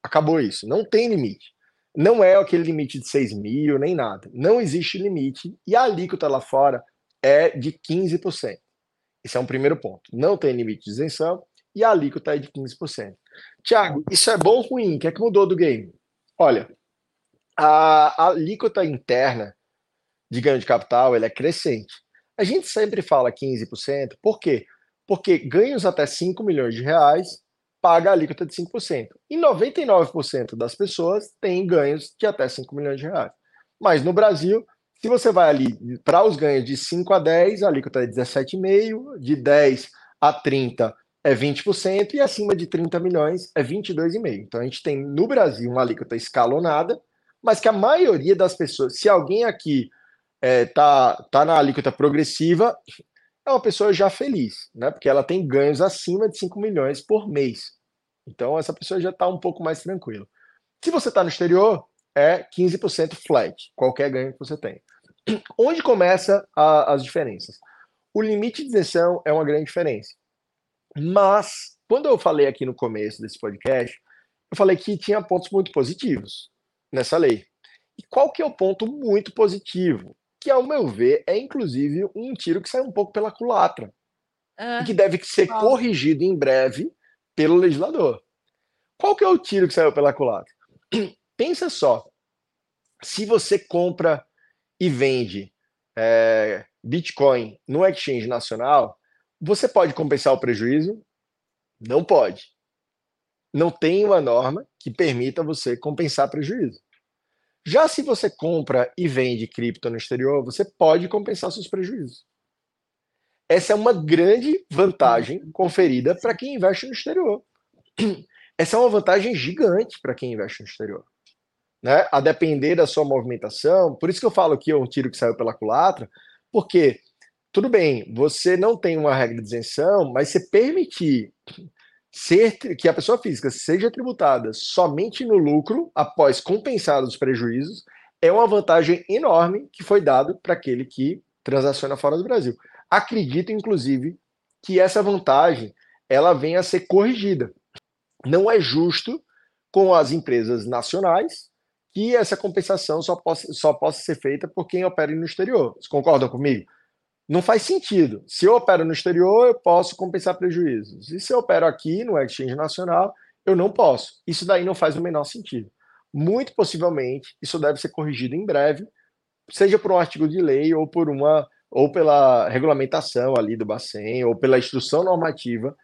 Acabou isso, não tem limite. Não é aquele limite de 6 mil, nem nada. Não existe limite e a alíquota lá fora é de 15%. Esse é um primeiro ponto. Não tem limite de isenção e a alíquota é de 15%. Tiago, isso é bom ou ruim? O que é que mudou do game? Olha, a alíquota interna de ganho de capital ela é crescente. A gente sempre fala 15%, por quê? Porque ganhos até 5 milhões de reais paga a alíquota de 5%. E 99% das pessoas têm ganhos de até 5 milhões de reais. Mas no Brasil, se você vai ali para os ganhos de 5 a 10, a alíquota é 17,5%, de 10 a 30 é 20%, e acima de 30 milhões é 22,5%. Então a gente tem no Brasil uma alíquota escalonada, mas que a maioria das pessoas, se alguém aqui é, tá, tá na alíquota progressiva, é uma pessoa já feliz, né? Porque ela tem ganhos acima de 5 milhões por mês. Então, essa pessoa já está um pouco mais tranquila. Se você está no exterior, é 15% flat, qualquer ganho que você tem. Onde começa a, as diferenças? O limite de isenção é uma grande diferença. Mas, quando eu falei aqui no começo desse podcast, eu falei que tinha pontos muito positivos nessa lei. E qual que é o ponto muito positivo? Que, ao meu ver, é inclusive um tiro que sai um pouco pela culatra. Ah, e que deve ser corrigido em breve pelo legislador. Qual que é o tiro que saiu pela culatra? Pensa só, se você compra e vende é, Bitcoin no exchange nacional, você pode compensar o prejuízo? Não pode. Não tem uma norma que permita você compensar prejuízo. Já se você compra e vende cripto no exterior, você pode compensar seus prejuízos. Essa é uma grande vantagem conferida para quem investe no exterior. Essa é uma vantagem gigante para quem investe no exterior. Né? A depender da sua movimentação, por isso que eu falo que é um tiro que saiu pela culatra, porque, tudo bem, você não tem uma regra de isenção, mas você permitir ser, que a pessoa física seja tributada somente no lucro, após compensar os prejuízos, é uma vantagem enorme que foi dado para aquele que transaciona fora do Brasil. Acredito, inclusive, que essa vantagem ela venha a ser corrigida. Não é justo com as empresas nacionais que essa compensação só possa, só possa ser feita por quem opera no exterior. Vocês concordam comigo? Não faz sentido. Se eu opero no exterior, eu posso compensar prejuízos. E se eu opero aqui no Exchange Nacional, eu não posso. Isso daí não faz o menor sentido. Muito possivelmente, isso deve ser corrigido em breve, seja por um artigo de lei ou por uma ou pela regulamentação ali do Bacen, ou pela instrução normativa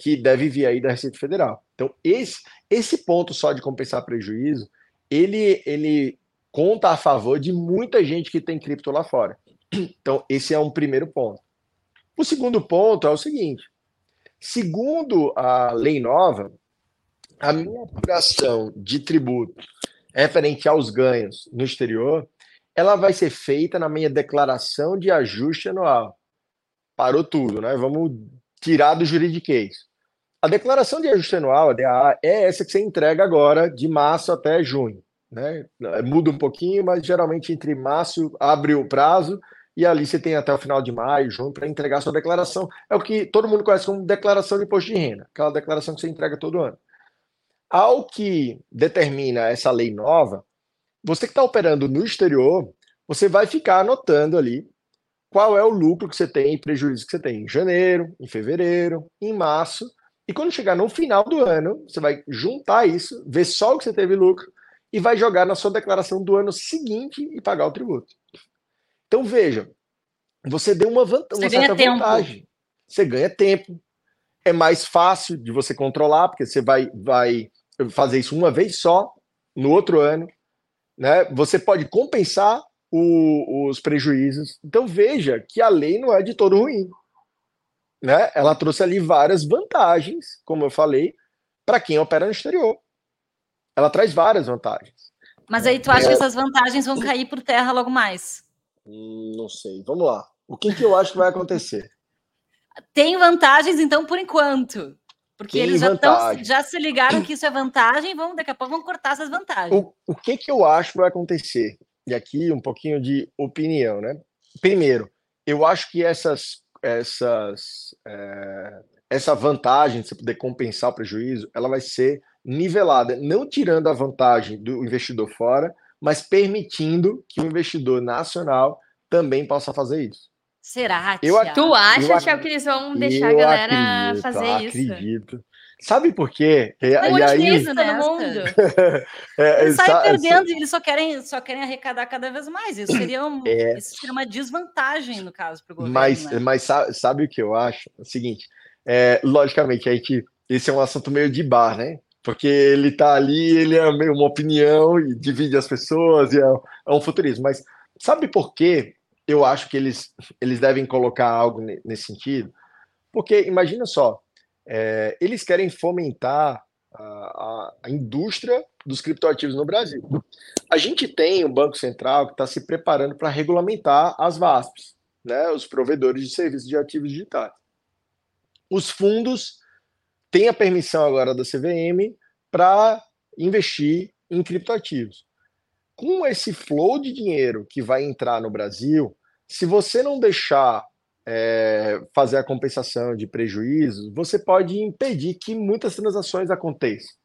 que deve vir aí da Receita Federal. Então, esse, esse ponto só de compensar prejuízo, ele, ele conta a favor de muita gente que tem cripto lá fora. Então, esse é um primeiro ponto. O segundo ponto é o seguinte: segundo a lei nova, a minha apuração de tributo referente aos ganhos no exterior ela vai ser feita na minha declaração de ajuste anual. Parou tudo, né? Vamos tirar do juridiquês. A declaração de ajuste anual, a DAA, é essa que você entrega agora de março até junho. Né? Muda um pouquinho, mas geralmente entre março abre o prazo e ali você tem até o final de maio, junho, para entregar sua declaração. É o que todo mundo conhece como declaração de imposto de renda, aquela declaração que você entrega todo ano. Ao que determina essa lei nova, você que está operando no exterior, você vai ficar anotando ali qual é o lucro que você tem e prejuízo que você tem em janeiro, em fevereiro, em março. E quando chegar no final do ano, você vai juntar isso, ver só o que você teve lucro e vai jogar na sua declaração do ano seguinte e pagar o tributo. Então veja, você deu uma, uma certa vantagem. Você ganha tempo. É mais fácil de você controlar, porque você vai, vai fazer isso uma vez só, no outro ano. Né? Você pode compensar o, os prejuízos. Então veja que a lei não é de todo ruim. Né? Ela trouxe ali várias vantagens, como eu falei, para quem opera no exterior. Ela traz várias vantagens. Mas aí tu acha é... que essas vantagens vão cair por terra logo mais? Não sei. Vamos lá. O que, que eu acho que vai acontecer? Tem vantagens, então, por enquanto. Porque Tem eles já, tão, já, se ligaram que isso é vantagem, vão, daqui a pouco vão cortar essas vantagens. O, o que, que eu acho que vai acontecer? E aqui um pouquinho de opinião, né? Primeiro, eu acho que essas, essas, é, essa vantagem de você poder compensar o prejuízo, ela vai ser nivelada, não tirando a vantagem do investidor fora, mas permitindo que o investidor nacional também possa fazer isso. Será? Eu, tu acha, Thiago, que eles vão deixar a galera acredito, fazer acredito. isso? Acredito. Sabe por quê? E, e aí, né? mundo. é, eles saem perdendo e eles só querem, só querem arrecadar cada vez mais. Isso seria, um, é, isso seria uma desvantagem, no caso, para o governo. Mas, né? mas sabe, sabe, o que eu acho? É o seguinte, é, logicamente, a gente, esse é um assunto meio de bar, né? Porque ele tá ali, ele é meio uma opinião e divide as pessoas, e é, é um futurismo. Mas sabe por quê? Eu acho que eles, eles devem colocar algo nesse sentido. Porque imagina só, é, eles querem fomentar a, a, a, indústria dos criptoativos no Brasil. A gente tem o Banco Central que está se preparando para regulamentar as VASPs, né, os provedores de serviços de ativos digitais. Os fundos têm a permissão agora da CVM para investir em criptoativos. Com esse flow de dinheiro que vai entrar no Brasil, se você não deixar é, fazer a compensação de prejuízos, você pode impedir que muitas transações aconteçam.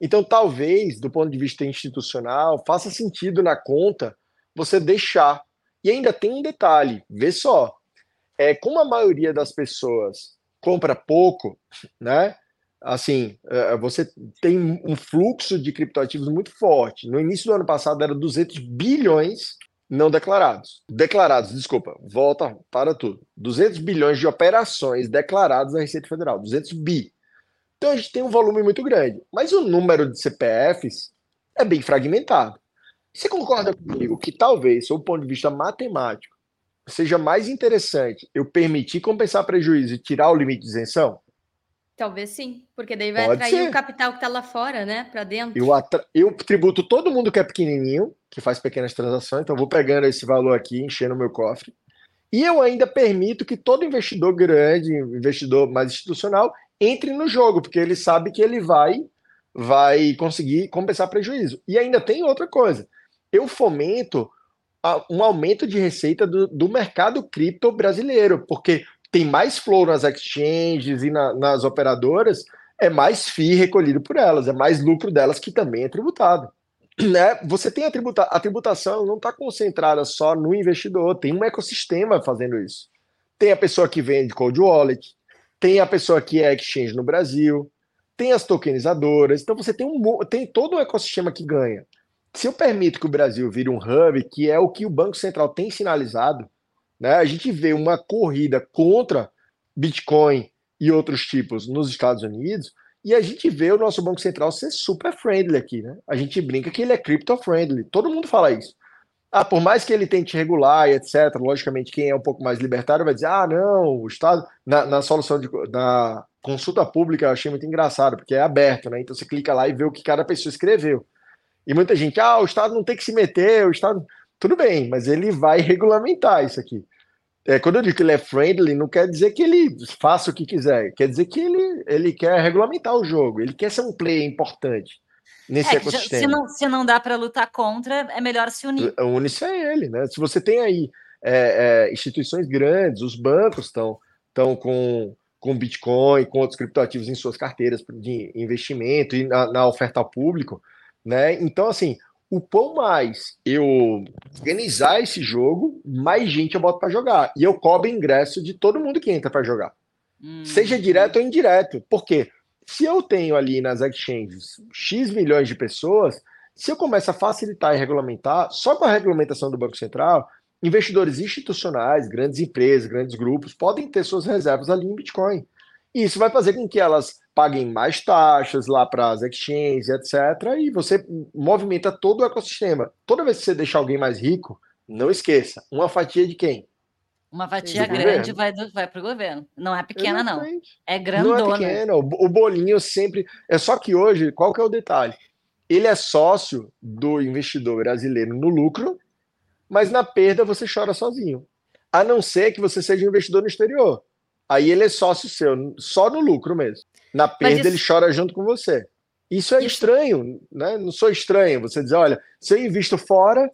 Então, talvez, do ponto de vista institucional, faça sentido na conta você deixar. E ainda tem um detalhe: vê só, é, como a maioria das pessoas compra pouco, né? Assim, é, você tem um fluxo de criptoativos muito forte. No início do ano passado era 200 bilhões não declarados. Declarados, desculpa, volta para tudo. 200 bilhões de operações declaradas na Receita Federal, 200 bi. Então a gente tem um volume muito grande, mas o número de CPFs é bem fragmentado. Você concorda comigo que talvez, sob o ponto de vista matemático, seja mais interessante eu permitir compensar prejuízo e tirar o limite de isenção? Talvez sim, porque daí vai Pode atrair ser. o capital que está lá fora, né, para dentro. Eu, atra... eu tributo todo mundo que é pequenininho, que faz pequenas transações, então vou pegando esse valor aqui, enchendo o meu cofre. E eu ainda permito que todo investidor grande, investidor mais institucional, entre no jogo, porque ele sabe que ele vai vai conseguir compensar prejuízo. E ainda tem outra coisa. Eu fomento um aumento de receita do, do mercado cripto brasileiro, porque tem mais flow nas exchanges e na, nas operadoras, é mais FII recolhido por elas, é mais lucro delas que também é tributado. Né? Você tem a, tributa a tributação não está concentrada só no investidor, tem um ecossistema fazendo isso. Tem a pessoa que vende cold wallet, tem a pessoa que é exchange no Brasil, tem as tokenizadoras, então você tem, um, tem todo um ecossistema que ganha. Se eu permito que o Brasil vire um hub, que é o que o Banco Central tem sinalizado, né? A gente vê uma corrida contra Bitcoin e outros tipos nos Estados Unidos, e a gente vê o nosso Banco Central ser super friendly aqui. Né? A gente brinca que ele é crypto friendly, todo mundo fala isso. Ah, por mais que ele tente regular e etc., logicamente, quem é um pouco mais libertário vai dizer: ah, não, o Estado. Na, na solução de, da consulta pública eu achei muito engraçado, porque é aberto, né? Então você clica lá e vê o que cada pessoa escreveu. E muita gente, ah, o Estado não tem que se meter, o Estado. Tudo bem, mas ele vai regulamentar isso aqui. É, quando eu digo que ele é friendly, não quer dizer que ele faça o que quiser, quer dizer que ele, ele quer regulamentar o jogo, ele quer ser um player importante nesse É, ecossistema. se não, se não dá para lutar contra, é melhor se unir. Une-se a ele, né? Se você tem aí é, é, instituições grandes, os bancos estão estão com, com Bitcoin, com outros criptoativos em suas carteiras de investimento e na, na oferta ao público, né? Então, assim, o quão mais eu organizar esse jogo, mais gente eu boto para jogar. E eu cobro ingresso de todo mundo que entra para jogar. Hum. Seja direto ou indireto. Por quê? Se eu tenho ali nas exchanges X milhões de pessoas, se eu começo a facilitar e regulamentar, só com a regulamentação do Banco Central, investidores institucionais, grandes empresas, grandes grupos, podem ter suas reservas ali em Bitcoin. Isso vai fazer com que elas paguem mais taxas lá para as exchanges, etc. E você movimenta todo o ecossistema. Toda vez que você deixar alguém mais rico, não esqueça, uma fatia de quem? Uma fatia Do grande governo. vai, do- vai para o governo. Não é pequena, não. Exatamente. É Não grandona. é pequeno, o o bolinho sempre. É só que hoje, qual que é o detalhe? Ele é sócio do investidor brasileiro no lucro, mas na perda você chora sozinho. A não ser que você seja um investidor no exterior. Aí ele é sócio seu, só no lucro mesmo. Na perda isso- ele chora junto com você. Isso é Isso- estranho, né? Não sou estranho. Você dizer, olha, se eu invisto fora,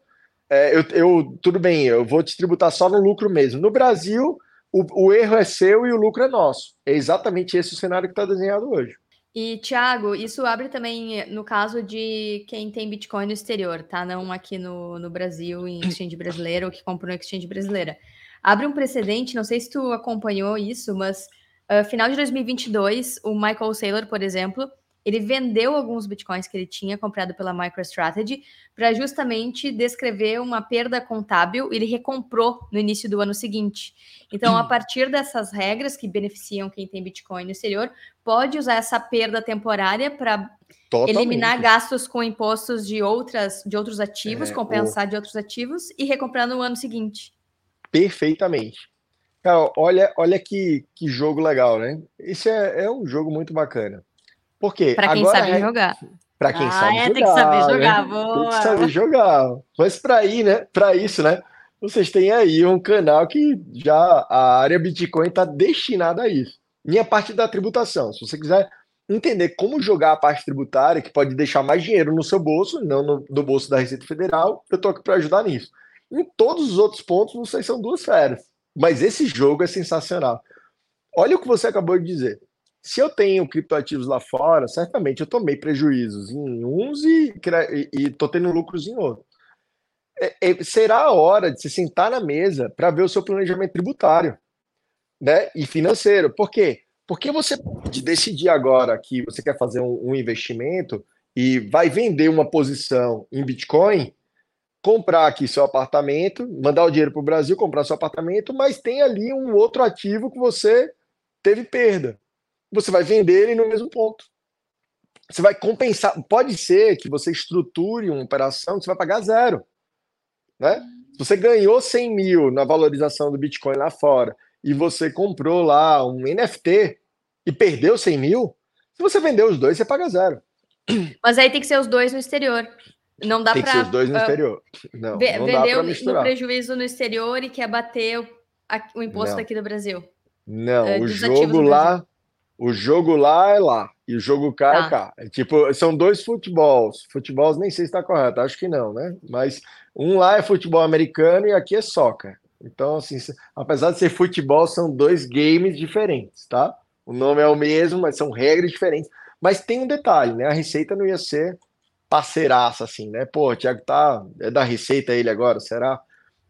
é, eu, eu- tudo bem, eu vou te tributar só no lucro mesmo. No Brasil, o, o erro é seu e o lucro é nosso. É exatamente esse o cenário que está desenhado hoje. E, Thiago, isso abre também no caso de quem tem Bitcoin no exterior, tá? Não aqui no, no Brasil, em exchange brasileira, ou que comprou no exchange brasileira. Abre um precedente, não sei se tu acompanhou isso, mas ah, final de 2022, o Michael Saylor, por exemplo, ele vendeu alguns Bitcoins que ele tinha comprado pela MicroStrategy para justamente descrever uma perda contábil, ele recomprou no início do ano seguinte. Então, a partir dessas regras que beneficiam quem tem Bitcoin no exterior, pode usar essa perda temporária para eliminar gastos com impostos de outras de outros ativos, É, compensar de outros ativos e recomprar no ano seguinte. Perfeitamente. Cara, olha, olha que, que jogo legal, né? Esse é, é um jogo muito bacana. Por quê? Para quem Agora, sabe re- jogar. Pra quem ah, sabe é, jogar. tem que saber né? jogar. Tem Boa. que saber jogar. Mas para ir, né? Para isso, né? Vocês têm aí um canal que já a área Bitcoin está destinada a isso. Minha parte da tributação. Se você quiser entender como jogar a parte tributária, que pode deixar mais dinheiro no seu bolso, não no, no bolso da Receita Federal, eu estou aqui para ajudar nisso. Em todos os outros pontos, vocês são duas feras. Mas esse jogo é sensacional. Olha o que você acabou de dizer. Se eu tenho criptoativos lá fora, certamente eu tomei prejuízos em uns e estou tendo lucros em outros. É, é, será a hora de se sentar na mesa para ver o seu planejamento tributário né, e financeiro. Por quê? Porque você pode decidir agora que você quer fazer um, um investimento e vai vender uma posição em Bitcoin, comprar aqui seu apartamento, mandar o dinheiro para o Brasil, comprar seu apartamento, mas tem ali um outro ativo que você teve perda você vai vender ele no mesmo ponto. Você vai compensar. Pode ser que você estruture uma operação que você vai pagar zero. Né? Se você ganhou 100 mil na valorização do Bitcoin lá fora e você comprou lá um NFT e perdeu 100 mil, se você vender os dois, você paga zero. Mas aí tem que ser os dois no exterior. Não dá para os dois no exterior. Não, não para no prejuízo no exterior e quer bater o, a- o imposto Não. aqui do Brasil. Não, É, o jogo lá, o jogo lá é lá e o jogo cá Tá. é cá. É tipo, são dois futebols. Futebols nem sei se está correto, acho que não, né? Mas um lá é futebol americano e aqui é soccer. Então, assim, apesar de ser futebol, são dois games diferentes, tá? O nome é o mesmo, mas são regras diferentes. Mas tem um detalhe, né? A Receita não ia ser parceiraça, assim, né? Pô, o Thiago tá. É da Receita ele agora, será?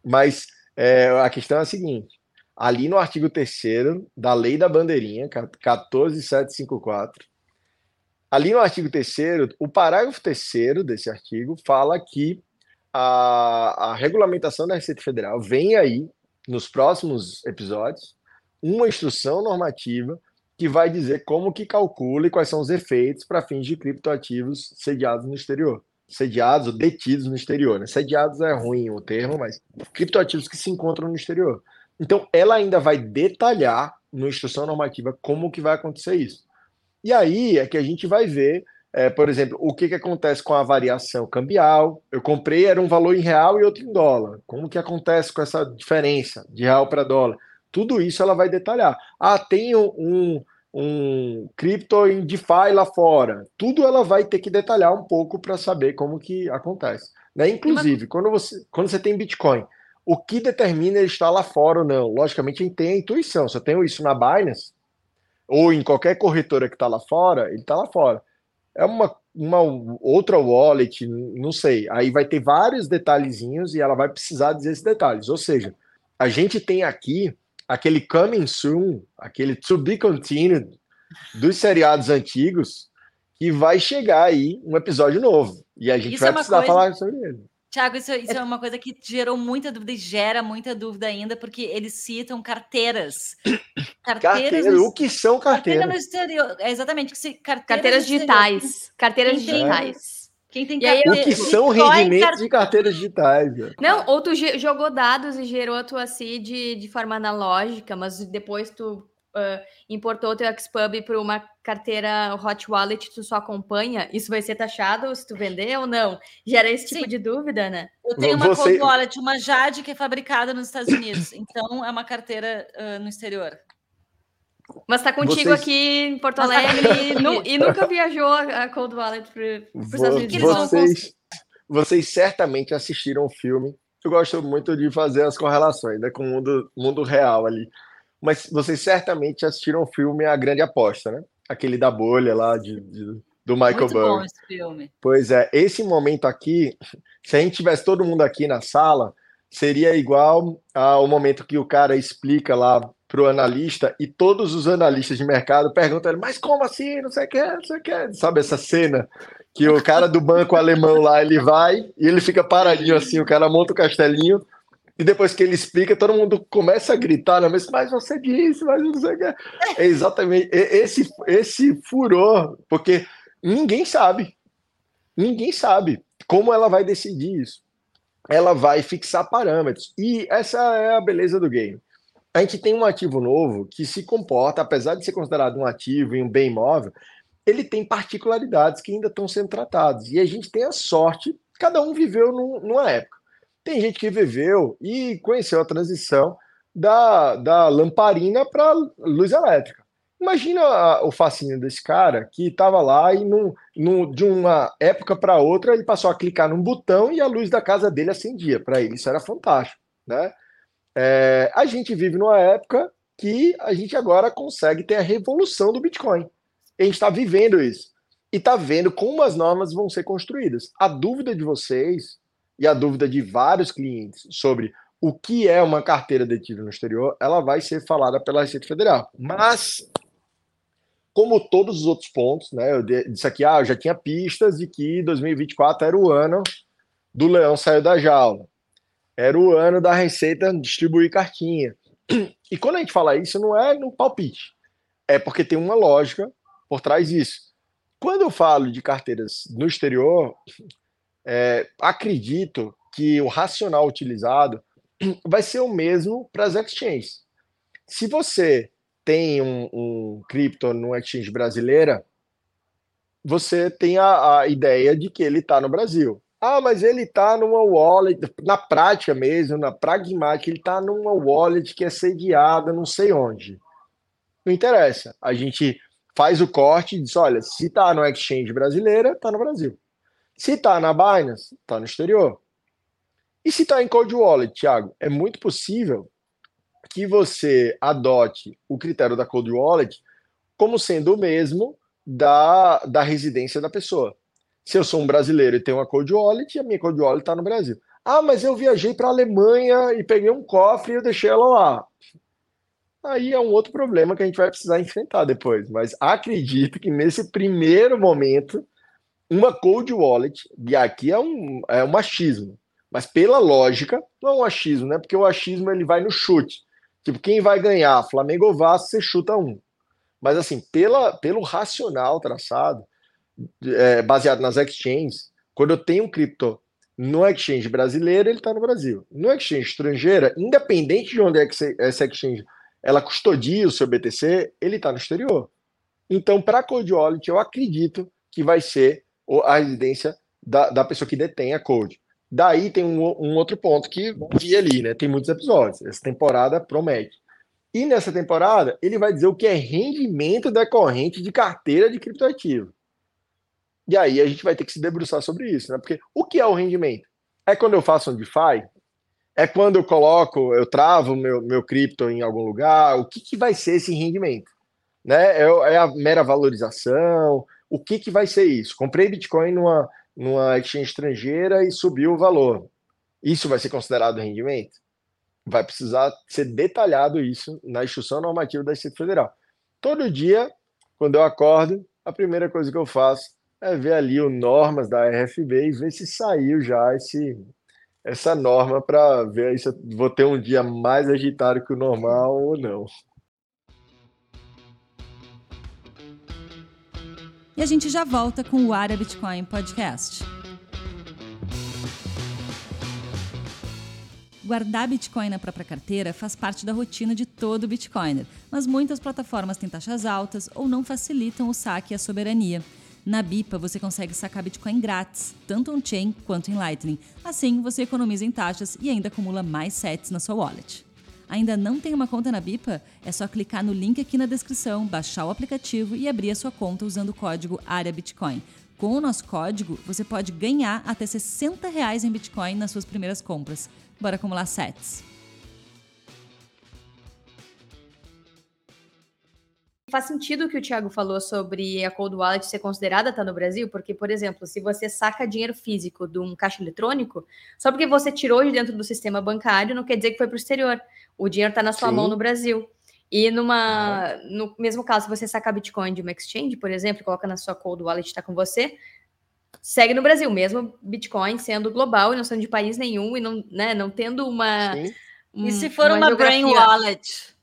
Mas é, a questão é a seguinte: ali no artigo 3 da Lei da Bandeirinha, 14754, ali no artigo 3, o parágrafo 3 desse artigo fala que a, a regulamentação da Receita Federal vem aí, nos próximos episódios, uma instrução normativa que vai dizer como que calcula e quais são os efeitos para fins de criptoativos sediados no exterior. Sediados ou detidos no exterior. Né? Sediados é ruim o termo, mas criptoativos que se encontram no exterior. Então, ela ainda vai detalhar na instrução normativa como que vai acontecer isso. E aí é que a gente vai ver é, por exemplo, o que, que acontece com a variação cambial? Eu comprei, era um valor em real e outro em dólar. Como que acontece com essa diferença de real para dólar? Tudo isso ela vai detalhar. Ah, tem um, um cripto em DeFi lá fora. Tudo ela vai ter que detalhar um pouco para saber como que acontece. Né? Inclusive, quando você, quando você tem Bitcoin, o que determina ele estar lá fora ou não? Logicamente, a gente tem a intuição. Se eu tenho isso na Binance, ou em qualquer corretora que está lá fora, ele está lá fora é uma, uma outra wallet, não sei. Aí vai ter vários detalhezinhos e ela vai precisar dizer esses detalhes. Ou seja, a gente tem aqui aquele coming soon, aquele to be continued dos seriados antigos, que vai chegar aí um episódio novo. E a gente Isso vai é precisar coisa... falar sobre ele. Tiago, isso, isso, é uma coisa que gerou muita dúvida e gera muita dúvida ainda, porque eles citam carteiras. Carteiras. Carteira, o que são carteiras? Carteira no exterior. É exatamente. Carteiras, carteiras digitais. Carteiras digitais. Quem tem carteira, O que são rendimentos de carteiras digitais? Não, ou tu jogou dados e gerou a tua CID de forma analógica, mas depois tu uh, importou o teu Xpub para uma carteira Hot Wallet, tu só acompanha, isso vai ser taxado se tu vender ou não? Gera esse tipo Sim. de dúvida, né? Eu tenho uma Você... Cold Wallet, uma Jade, que é fabricada nos Estados Unidos, então é uma carteira uh, no exterior. Mas está contigo Vocês... aqui em Porto tá Alegre e, nu e, nunca viajou a Cold Wallet para os Estados Unidos. Vocês, vocês certamente assistiram o filme. Eu gosto muito de fazer as correlações né, com o mundo, mundo real ali. Mas vocês certamente assistiram o filme A Grande Aposta, né? Aquele da bolha lá de, de do Michael Muito Burry. Bom esse filme. Pois é, esse momento aqui, se a gente tivesse todo mundo aqui na sala, seria igual ao momento que o cara explica lá para o analista e todos os analistas de mercado perguntam ele, mas como assim? Não sei o que, não sei o que. Sabe essa cena que o cara do banco alemão lá ele vai e ele fica paradinho assim, o cara monta o castelinho e depois que ele explica, todo mundo começa a gritar na mesa, mas você disse, mas não sei o que. É exatamente esse, esse furor, porque ninguém sabe. Ninguém sabe como ela vai decidir isso. Ela vai fixar parâmetros. E essa é a beleza do game. A gente tem um ativo novo que se comporta, apesar de ser considerado um ativo e um bem imóvel, ele tem particularidades que ainda estão sendo tratadas. E a gente tem a sorte, cada um viveu num, numa época. Tem gente que viveu e conheceu a transição da, da lamparina para luz elétrica. Imagina o fascínio desse cara que estava lá e num, num, de uma época para outra ele passou a clicar num botão e a luz da casa dele acendia. Para ele isso era fantástico, né? É, a gente vive numa época que a gente agora consegue ter a revolução do Bitcoin. A gente está vivendo isso e está vendo como as normas vão ser construídas. A dúvida de vocês e a dúvida de vários clientes sobre o que é uma carteira detida no exterior, ela vai ser falada pela Receita Federal. Mas, como todos os outros pontos, né, eu disse aqui, ah, eu já tinha pistas de que 2024 era o ano do leão saiu da jaula. Era o ano da Receita distribuir cartinha. E quando a gente fala isso, não é no palpite. É porque tem uma lógica por trás disso. Quando eu falo de carteiras no exterior, é, acredito que o racional utilizado vai ser o mesmo para as exchanges. Se você tem um, um cripto no exchange brasileira, você tem a, a ideia de que ele está no Brasil. Ah, mas ele está numa wallet, na prática mesmo, na pragmática, ele está numa wallet que é sediada não sei onde. Não interessa. A gente faz o corte e diz: olha, se está no exchange brasileira, está no Brasil. Se está na Binance, está no exterior. E se está em Cold Wallet, Thiago, é muito possível que você adote o critério da Cold Wallet como sendo o mesmo da, da residência da pessoa. Se eu sou um brasileiro e tenho uma Cold Wallet, a minha Cold Wallet está no Brasil. Ah, mas eu viajei para a Alemanha e peguei um cofre e eu deixei ela lá. Aí é um outro problema que a gente vai precisar enfrentar depois. Mas acredito que nesse primeiro momento uma cold wallet, e aqui é um, é um achismo, mas pela lógica, não é um achismo, né? Porque o achismo ele vai no chute. Tipo, quem vai ganhar, Flamengo ou Vasco, você chuta um. Mas assim, pela, pelo racional traçado, é, baseado nas exchanges, quando eu tenho um cripto no exchange brasileiro, ele está no Brasil. No exchange estrangeira, independente de onde é que essa exchange ela custodia o seu BTC, ele está no exterior. Então, para a Cold Wallet, eu acredito que vai ser a residência da, da pessoa que detém a Code. Daí tem um, um outro ponto que vi ali, né? Tem muitos episódios. Essa temporada promete. E nessa temporada, ele vai dizer o que é rendimento decorrente de carteira de criptoativo. E aí a gente vai ter que se debruçar sobre isso, né? Porque o que é o rendimento? É quando eu faço um DeFi? É quando eu coloco, eu travo meu, meu cripto em algum lugar? O que, que vai ser esse rendimento? Né? É, é a mera valorização? O que, que vai ser isso? Comprei Bitcoin numa, numa exchange estrangeira e subiu o valor. Isso vai ser considerado rendimento? Vai precisar ser detalhado isso na instrução normativa da Receita Federal. Todo dia, quando eu acordo, a primeira coisa que eu faço é ver ali o normas da RFB e ver se saiu já esse, essa norma para ver se vou ter um dia mais agitado que o normal ou não. E a gente já volta com o Área Bitcoin Podcast. Guardar Bitcoin na própria carteira faz parte da rotina de todo Bitcoiner, mas muitas plataformas têm taxas altas ou não facilitam o saque e a soberania. Na BIPA você consegue sacar Bitcoin grátis, tanto on-chain quanto em Lightning. Assim, você economiza em taxas e ainda acumula mais sets na sua wallet. Ainda não tem uma conta na BIPA? É só clicar no link aqui na descrição, baixar o aplicativo e abrir a sua conta usando o código área Bitcoin. Com o nosso código, você pode ganhar até 60 reais em Bitcoin nas suas primeiras compras. Bora acumular sets. Faz sentido o que o Thiago falou sobre a Cold Wallet ser considerada estar tá no Brasil, porque, por exemplo, se você saca dinheiro físico de um caixa eletrônico, só porque você tirou de dentro do sistema bancário não quer dizer que foi para o exterior. O dinheiro está na sua Sim. mão no Brasil. E numa, no mesmo caso, se você sacar Bitcoin de uma exchange, por exemplo, coloca na sua Cold Wallet, está com você, segue no Brasil, mesmo Bitcoin sendo global e não sendo de país nenhum e não, né, não tendo uma. Um, e se for uma, uma Brain Wallet?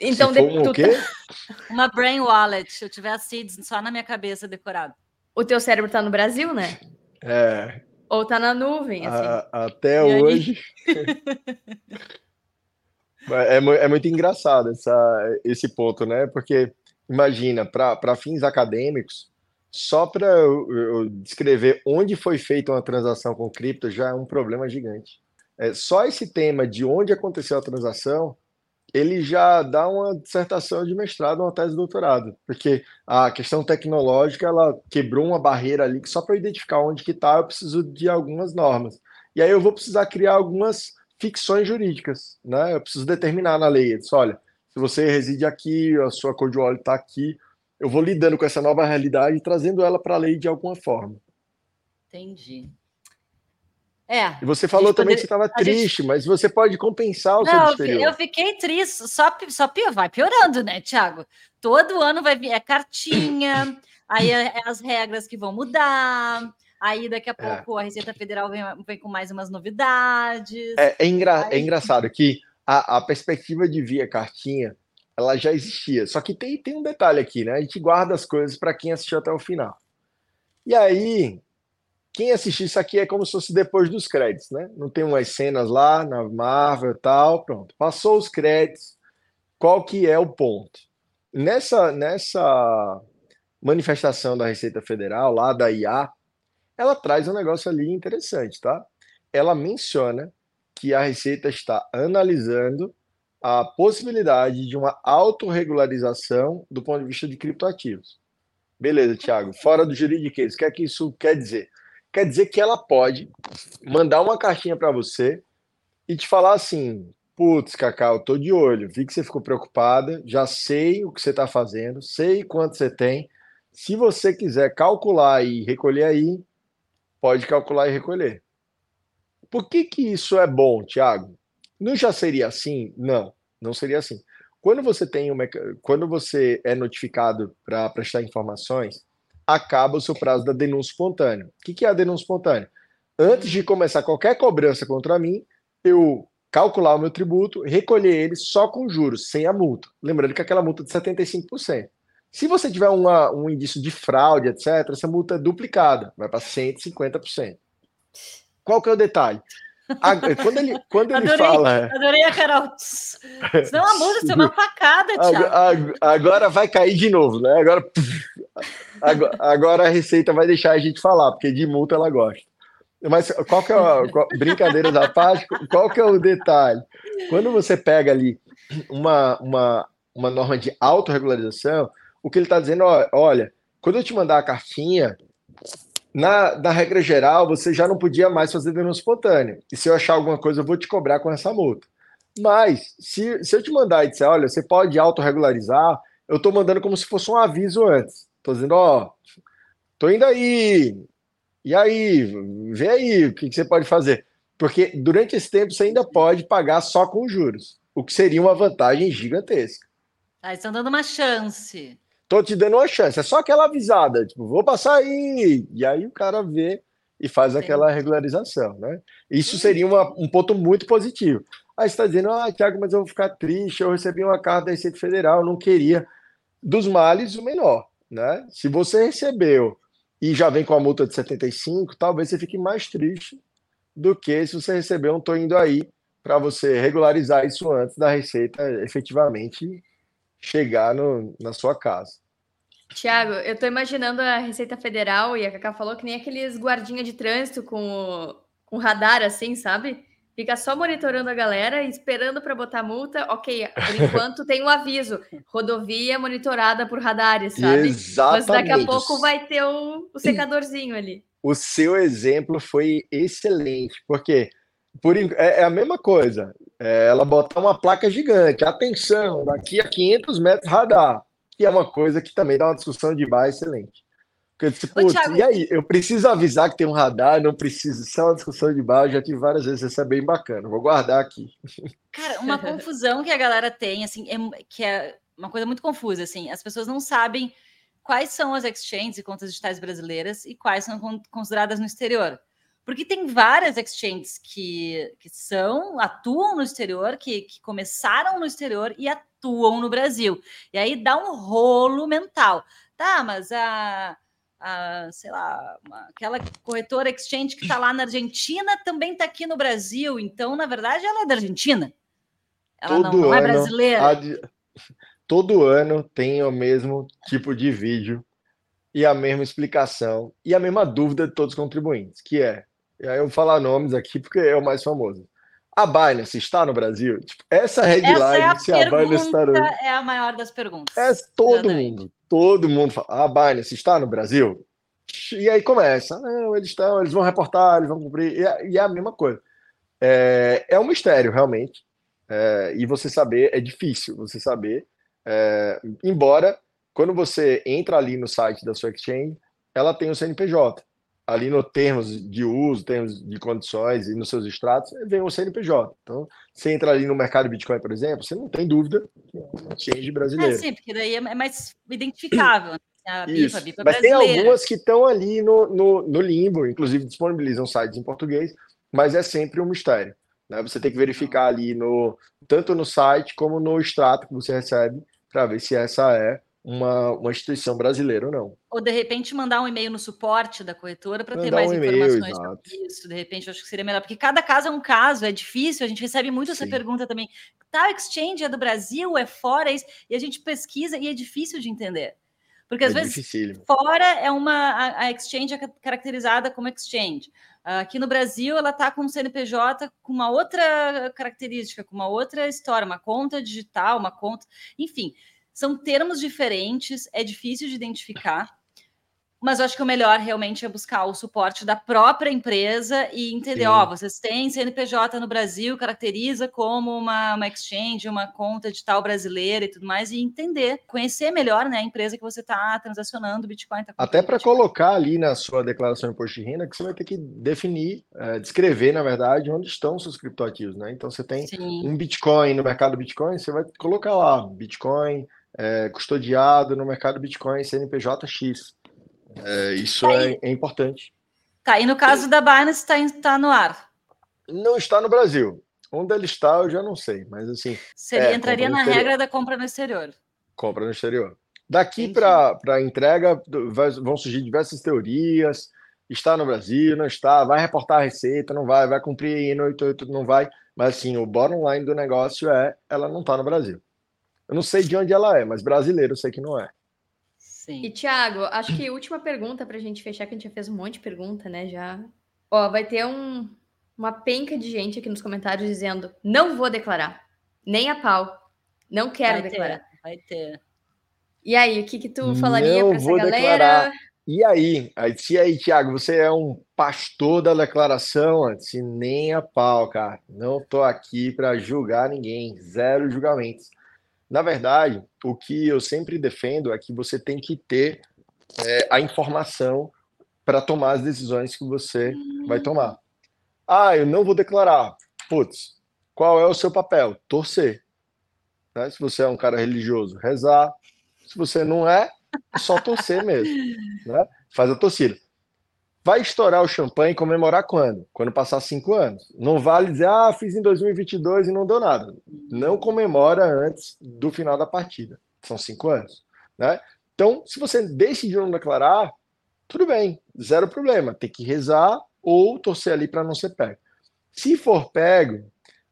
Então, de, um tu, uma brain wallet. Se eu tiver a seeds só na minha cabeça decorado. O teu cérebro tá no Brasil, né? É. Ou tá na nuvem, assim. A, até e hoje. é, é, muito engraçado essa, esse ponto, né? Porque imagina, para fins acadêmicos, só para eu, eu, descrever onde foi feita uma transação com cripto já é um problema gigante. É, só esse tema de onde aconteceu a transação ele já dá uma dissertação de mestrado, uma tese de doutorado, porque a questão tecnológica ela quebrou uma barreira ali que só para identificar onde que está eu preciso de algumas normas. E aí eu vou precisar criar algumas ficções jurídicas, né? Eu preciso determinar na lei, disse, olha, se você reside aqui, a sua cor de óleo está aqui, eu vou lidando com essa nova realidade e trazendo ela para a lei de alguma forma. Entendi. É. E você falou também que você estava triste, gente... mas você pode compensar o Não, seu Eu fiquei triste, só, só pior, vai piorando, né, Tiago? Todo ano vai vir é cartinha, aí é, é as regras que vão mudar, aí daqui a é. pouco é. a Receita Federal vem, vem, com mais umas novidades. É, é, engra... aí... é engraçado que a, a perspectiva de via cartinha ela já existia, só que tem, tem um detalhe aqui, né? A gente guarda as coisas para quem assistiu até o final. E aí, quem assistir isso aqui é como se fosse depois dos créditos, né? Não tem umas cenas lá na Marvel e tal, pronto. Passou os créditos, qual que é o ponto? Nessa, nessa manifestação da Receita Federal, lá da IA, ela traz um negócio ali interessante, tá? Ela menciona que a Receita está analisando a possibilidade de uma autorregularização do ponto de vista de criptoativos. Beleza, Thiago. Fora do juridiquês, o que é que isso quer dizer? Quer dizer que ela pode mandar uma cartinha para você e te falar assim: putz, Cacau, tô de olho, vi que você ficou preocupada, já sei o que você está fazendo, sei quanto você tem. Se você quiser calcular e recolher aí, pode calcular e recolher. Por que, que isso é bom, Thiago? Não já seria assim? Não, não seria assim. Quando você tem uma, quando você é notificado para prestar informações, acaba o seu prazo da denúncia espontânea. O que é a denúncia espontânea? Antes de começar qualquer cobrança contra mim, eu calcular o meu tributo, recolher ele só com juros, sem a multa. Lembrando que aquela multa é de 75%. Se você tiver uma, um indício de fraude, etc., essa multa é duplicada, vai para 150%. Qual que é o detalhe? quando ele, quando ele adorei, fala. Adorei a Carol. Senão a multa, isso é uma facada, Thiago. Agora vai cair de novo, né? Agora Agora, agora, a Receita vai deixar a gente falar, porque de multa ela gosta. Mas qual que é a brincadeira da parte? Qual que é o detalhe? Quando você pega ali uma, uma, uma norma de autorregularização, o que ele está dizendo, olha, quando eu te mandar a cartinha, na, na regra geral, você já não podia mais fazer denúncia espontânea. E se eu achar alguma coisa, eu vou te cobrar com essa multa. Mas, se, se eu te mandar e disser, olha, você pode autorregularizar, eu estou mandando como se fosse um aviso antes. Estou dizendo, ó, tô indo aí. E aí, vê aí o que, que você pode fazer. Porque durante esse tempo você ainda pode pagar só com juros, o que seria uma vantagem gigantesca. Ah, estão dando uma chance. Tô te dando uma chance. É só aquela avisada, tipo, vou passar aí. E aí o cara vê e faz Sim. aquela regularização, né? Isso seria uma, um ponto muito positivo. Aí você está dizendo, ah, Tiago, mas eu vou ficar triste, eu recebi uma carta da Receita Federal, não queria. Dos males, o menor, né? Se você recebeu e já vem com a multa de 75, talvez você fique mais triste do que se você recebeu um tô indo aí para você regularizar isso antes da Receita efetivamente chegar no, na sua casa. Tiago, eu estou imaginando a Receita Federal e a Cacá falou que nem aqueles guardinha de trânsito com, com radar, assim, sabe? Fica só monitorando a galera, esperando para botar multa. Ok, por enquanto tem um aviso: rodovia monitorada por radares, sabe? Exatamente. Mas daqui a pouco vai ter o, o secadorzinho ali. O seu exemplo foi excelente, porque por, é, é a mesma coisa. É ela botar uma placa gigante. Atenção, daqui a 500 metros radar. Que é uma coisa que também dá uma discussão de bar excelente. Porque disse, putz, Thiago... e aí? Eu preciso avisar que tem um radar, não preciso. Isso é uma discussão de bar, já tive várias vezes, isso é bem bacana. Vou guardar aqui. Cara, uma confusão que a galera tem, assim, é, que é uma coisa muito confusa, assim. As pessoas não sabem quais são as exchanges e contas digitais brasileiras e quais são consideradas no exterior. Porque tem várias exchanges que, que são, atuam no exterior, que, que começaram no exterior e atuam no Brasil. E aí dá um rolo mental. Tá, mas a, a sei lá, uma, aquela corretora exchange que está lá na Argentina também está aqui no Brasil. Então, na verdade, ela é da Argentina. Ela não, não, é brasileira. Todo ano tem o mesmo tipo de vídeo e a mesma explicação e a mesma dúvida de todos os contribuintes, que é e aí eu vou falar nomes aqui porque é o mais famoso. A Binance está no Brasil? Tipo, essa headline, essa é a se a Binance está no... é a maior das perguntas. É todo mundo, todo mundo fala, a Binance está no Brasil? E aí começa, não, eles estão, eles vão reportar, eles vão cumprir, e é, e é a mesma coisa. É, é um mistério, realmente, é, e você saber, é difícil você saber, é, embora, quando você entra ali no site da sua exchange, ela tem o CNPJ ali no termos de uso, termos de condições e nos seus extratos, vem o CNPJ. Então, você entra ali no mercado Bitcoin, por exemplo, você não tem dúvida que é um exchange brasileiro. É, sim, porque daí é mais identificável. Né? A BIPA, a BIPA Mas tem algumas que estão ali no, no, no, limbo, inclusive disponibilizam sites em português, mas é sempre um mistério. Né? Você tem que verificar ali no tanto no site como no extrato que você recebe para ver se essa é uma, uma instituição brasileira ou não. Ou de repente mandar um e-mail no suporte da corretora para ter mais um informações sobre isso. De repente, eu acho que seria melhor, porque cada caso é um caso, é difícil. A gente recebe muito Sim. essa pergunta também. Tal exchange é do Brasil, é fora, é isso, e a gente pesquisa e é difícil de entender. Porque às é vezes dificílimo. fora é uma a, a exchange é caracterizada como exchange. Aqui no Brasil, ela está com um CNPJ com uma outra característica, com uma outra história, uma conta digital, uma conta, enfim. São termos diferentes, é difícil de identificar, mas eu acho que o melhor realmente é buscar o suporte da própria empresa e entender, ó, oh, vocês têm CNPJ no Brasil, caracteriza como uma, uma exchange, uma conta digital brasileira e tudo mais, e entender, conhecer melhor né, a empresa que você está transacionando Bitcoin. Tá Até para colocar ali na sua declaração de imposto de renda, que você vai ter que definir, é, descrever, na verdade, onde estão seus criptoativos, né? Então você tem Sim. um Bitcoin no mercado Bitcoin, você vai colocar lá, Bitcoin é, custodiado no mercado Bitcoin CNPJ-X. É, isso tá é, é, importante. Tá, e no caso da Binance está tá no ar? Não está no Brasil. Onde ele está, eu já não sei, mas assim. Seria, é, entraria na regra da compra no exterior. Compra no exterior. Daqui para a entrega vai, vão surgir diversas teorias. Está no Brasil, não está, vai reportar a receita, não vai, vai cumprir no 88, não vai. Mas assim, o bottom line do negócio é ela não está no Brasil. Eu não sei de onde ela é, mas brasileiro eu sei que não é. Sim. E, Thiago, acho que última pergunta para a gente fechar, que a gente já fez um monte de pergunta, né? Já. Ó, vai ter um, uma penca de gente aqui nos comentários dizendo: não vou declarar, nem a pau, não quero vai declarar. Ter, vai ter. E aí, o que, que tu falaria para essa galera? Declarar. E aí? aí? Se aí, Thiago, você é um pastor da declaração, antes, nem a pau, cara. Não tô aqui para julgar ninguém, zero julgamentos. Na verdade, o que eu sempre defendo é que você tem que ter é, a informação para tomar as decisões que você vai tomar. Ah, eu não vou declarar. Putz, qual é o seu papel? Torcer. Né? Se você é um cara religioso, rezar. Se você não é, é só torcer mesmo. Né? Faz a torcida. Vai estourar o champanhe e comemorar quando? Quando passar cinco anos. Não vale dizer, ah, fiz em 2022 e não deu nada. Não comemora antes do final da partida. São cinco anos. Né? Então, se você decidiu não declarar, tudo bem, zero problema. Tem que rezar ou torcer ali para não ser pego. Se for pego,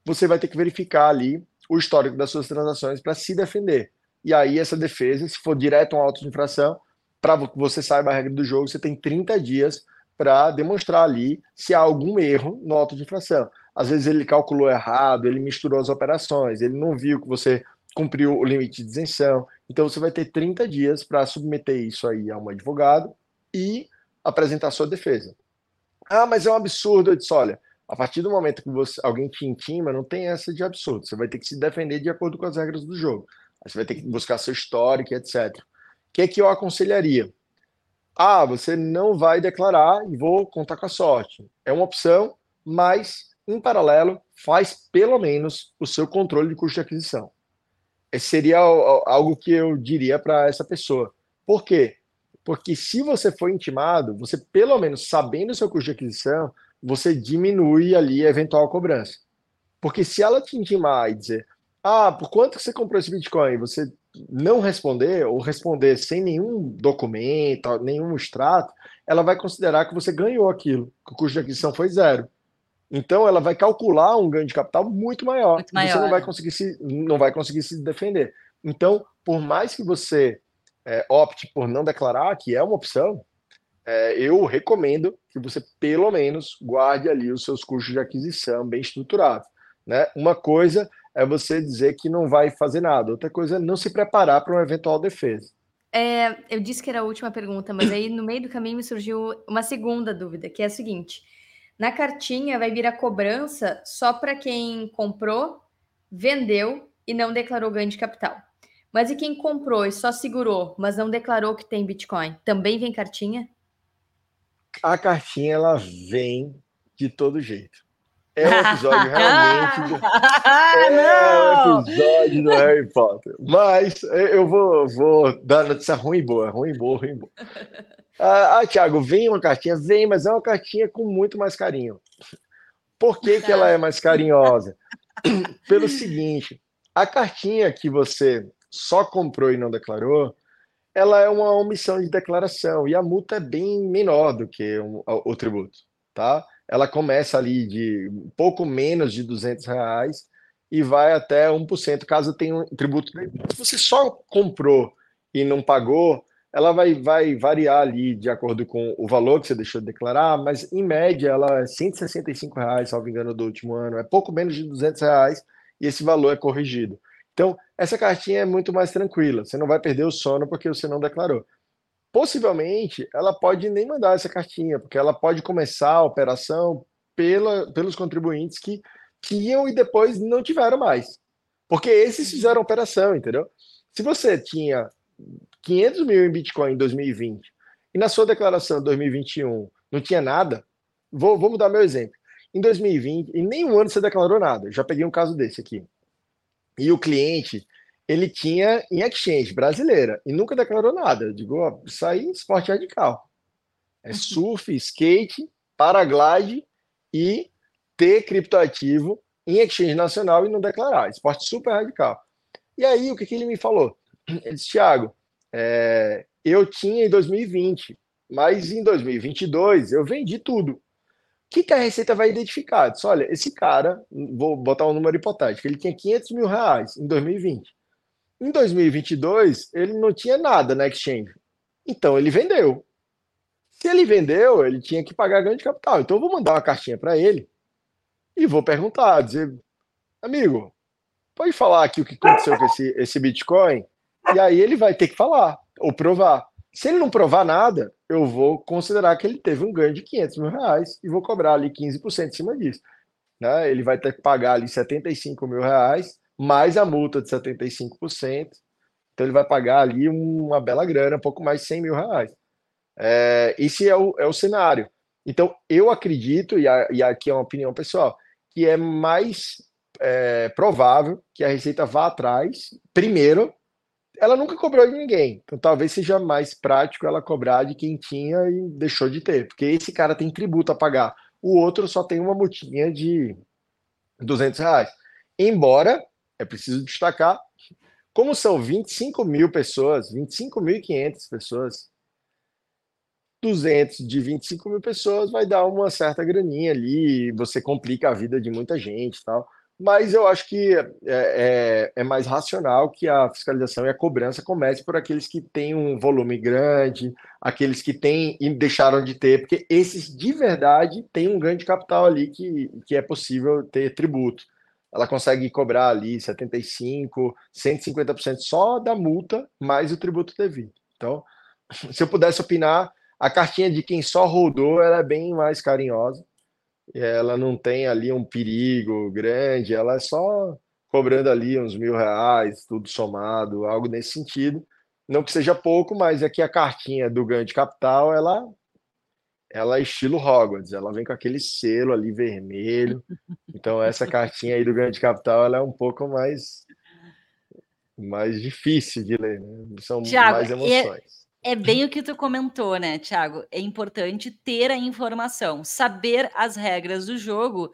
você vai ter que verificar ali o histórico das suas transações para se defender. E aí, essa defesa, se for direto a um auto de infração, para que você saiba a regra do jogo, você tem 30 dias para demonstrar ali se há algum erro no auto de infração. Às vezes ele calculou errado, ele misturou as operações, ele não viu que você cumpriu o limite de isenção. Então você vai ter 30 dias para submeter isso aí a um advogado e apresentar sua defesa. Ah, mas é um absurdo. Eu disse, olha, a partir do momento que você, alguém te intima, não tem essa de absurdo. Você vai ter que se defender de acordo com as regras do jogo. Você vai ter que buscar seu histórico, etc. O que é que eu aconselharia? Ah, você não vai declarar e vou contar com a sorte. É uma opção, mas, em paralelo, faz pelo menos o seu controle de custo de aquisição. Esse seria algo que eu diria para essa pessoa. Por quê? Porque se você for intimado, você pelo menos sabendo o seu custo de aquisição, você diminui ali a eventual cobrança. Porque se ela te intimar e dizer, ah, por quanto você comprou esse Bitcoin? Você não responder ou responder sem nenhum documento, nenhum extrato, ela vai considerar que você ganhou aquilo, que o custo de aquisição foi zero. Então ela vai calcular um ganho de capital muito maior. Muito maior você não vai conseguir se não vai conseguir se defender. Então, por mais que você é, opte por não declarar, que é uma opção, é, eu recomendo que você, pelo menos, guarde ali os seus custos de aquisição bem estruturados. Né? Uma coisa é você dizer que não vai fazer nada, outra coisa é não se preparar para uma eventual defesa. É, eu disse que era a última pergunta, mas aí no meio do caminho me surgiu uma segunda dúvida, que é a seguinte: na cartinha vai vir a cobrança só para quem comprou, vendeu e não declarou ganho de capital. Mas e quem comprou e só segurou, mas não declarou que tem Bitcoin? Também vem cartinha? A cartinha ela vem de todo jeito. É um episódio realmente. Do... é um episódio do Harry Potter. Mas eu vou, vou dar notícia ruim e boa, ruim e boa, ruim e boa. Ah, ah, Thiago, vem uma cartinha? Vem, mas é uma cartinha com muito mais carinho. Por que, que ela é mais carinhosa? Pelo seguinte, a cartinha que você só comprou e não declarou, ela é uma omissão de declaração e a multa é bem menor do que o, o tributo, tá? Ela começa ali de pouco menos de 200 reais e vai até 1% caso tenha um tributo. Se você só comprou e não pagou, ela vai, vai variar ali de acordo com o valor que você deixou de declarar, mas em média ela é 165 reais, salvo engano, do último ano, é pouco menos de 200 reais e esse valor é corrigido. Então, essa cartinha é muito mais tranquila. Você não vai perder o sono porque você não declarou. Possivelmente, ela pode nem mandar essa cartinha, porque ela pode começar a operação pela, pelos contribuintes que tinham e depois não tiveram mais. Porque esses fizeram operação, entendeu? Se você tinha 500 mil em Bitcoin em 2020 e na sua declaração de 2021 não tinha nada, vou, vou mudar meu exemplo. Em 2020, em nenhum ano você declarou nada. Já peguei um caso desse aqui e o cliente ele tinha em exchange brasileira e nunca declarou nada. Eu digo, ó, isso aí é esporte radical. É uhum. surf, skate, paraglide e ter criptoativo em exchange nacional e não declarar. Esporte super radical. E aí, o que, que ele me falou? Ele disse, Thiago, é, eu tinha em 2020, mas em 2022 eu vendi tudo que, que a Receita vai identificar? Diz, olha, esse cara, vou botar um número hipotético, ele tinha 500 mil reais em 2020. Em 2022, ele não tinha nada na exchange. Então ele vendeu. Se ele vendeu, ele tinha que pagar ganho de capital. Então eu vou mandar uma cartinha para ele e vou perguntar, dizer, amigo, pode falar aqui o que aconteceu com esse, esse Bitcoin? E aí ele vai ter que falar ou provar. Se ele não provar nada, eu vou considerar que ele teve um ganho de 500 mil reais e vou cobrar ali 15% em cima disso. Né? Ele vai ter que pagar ali 75 mil reais, mais a multa de 75%. Então ele vai pagar ali uma bela grana, um pouco mais de 100 mil reais. É, esse é o, é o cenário. Então eu acredito, e, a, e aqui é uma opinião pessoal, que é mais é, provável que a Receita vá atrás, primeiro, ela nunca cobrou de ninguém. Então talvez seja mais prático ela cobrar de quem tinha e deixou de ter, porque esse cara tem tributo a pagar. O outro só tem uma multinha de 200 reais. Embora, é preciso destacar, como são 25 mil pessoas, 25.500 pessoas, 200 de 25 mil pessoas vai dar uma certa graninha ali, você complica a vida de muita gente tal mas eu acho que é, é, é, mais racional que a fiscalização e a cobrança comece por aqueles que têm um volume grande, aqueles que têm e deixaram de ter, porque esses de verdade têm um ganho de capital ali que, que é possível ter tributo. Ela consegue cobrar ali 75%, 150% só da multa, mais o tributo devido. Então, se eu pudesse opinar, a cartinha de quem só rodou ela é bem mais carinhosa ela não tem ali um perigo grande, ela é só cobrando ali uns mil reais, tudo somado, algo nesse sentido. Não que seja pouco, mas é que a cartinha do ganho de capital, ela, ela é estilo Hogwarts, ela vem com aquele selo ali vermelho. Então essa cartinha aí do ganho de capital, ela é um pouco mais mais difícil de ler, né? São Thiago, mais emoções. É bem o que tu comentou, né, Thiago? É importante ter a informação, saber as regras do jogo,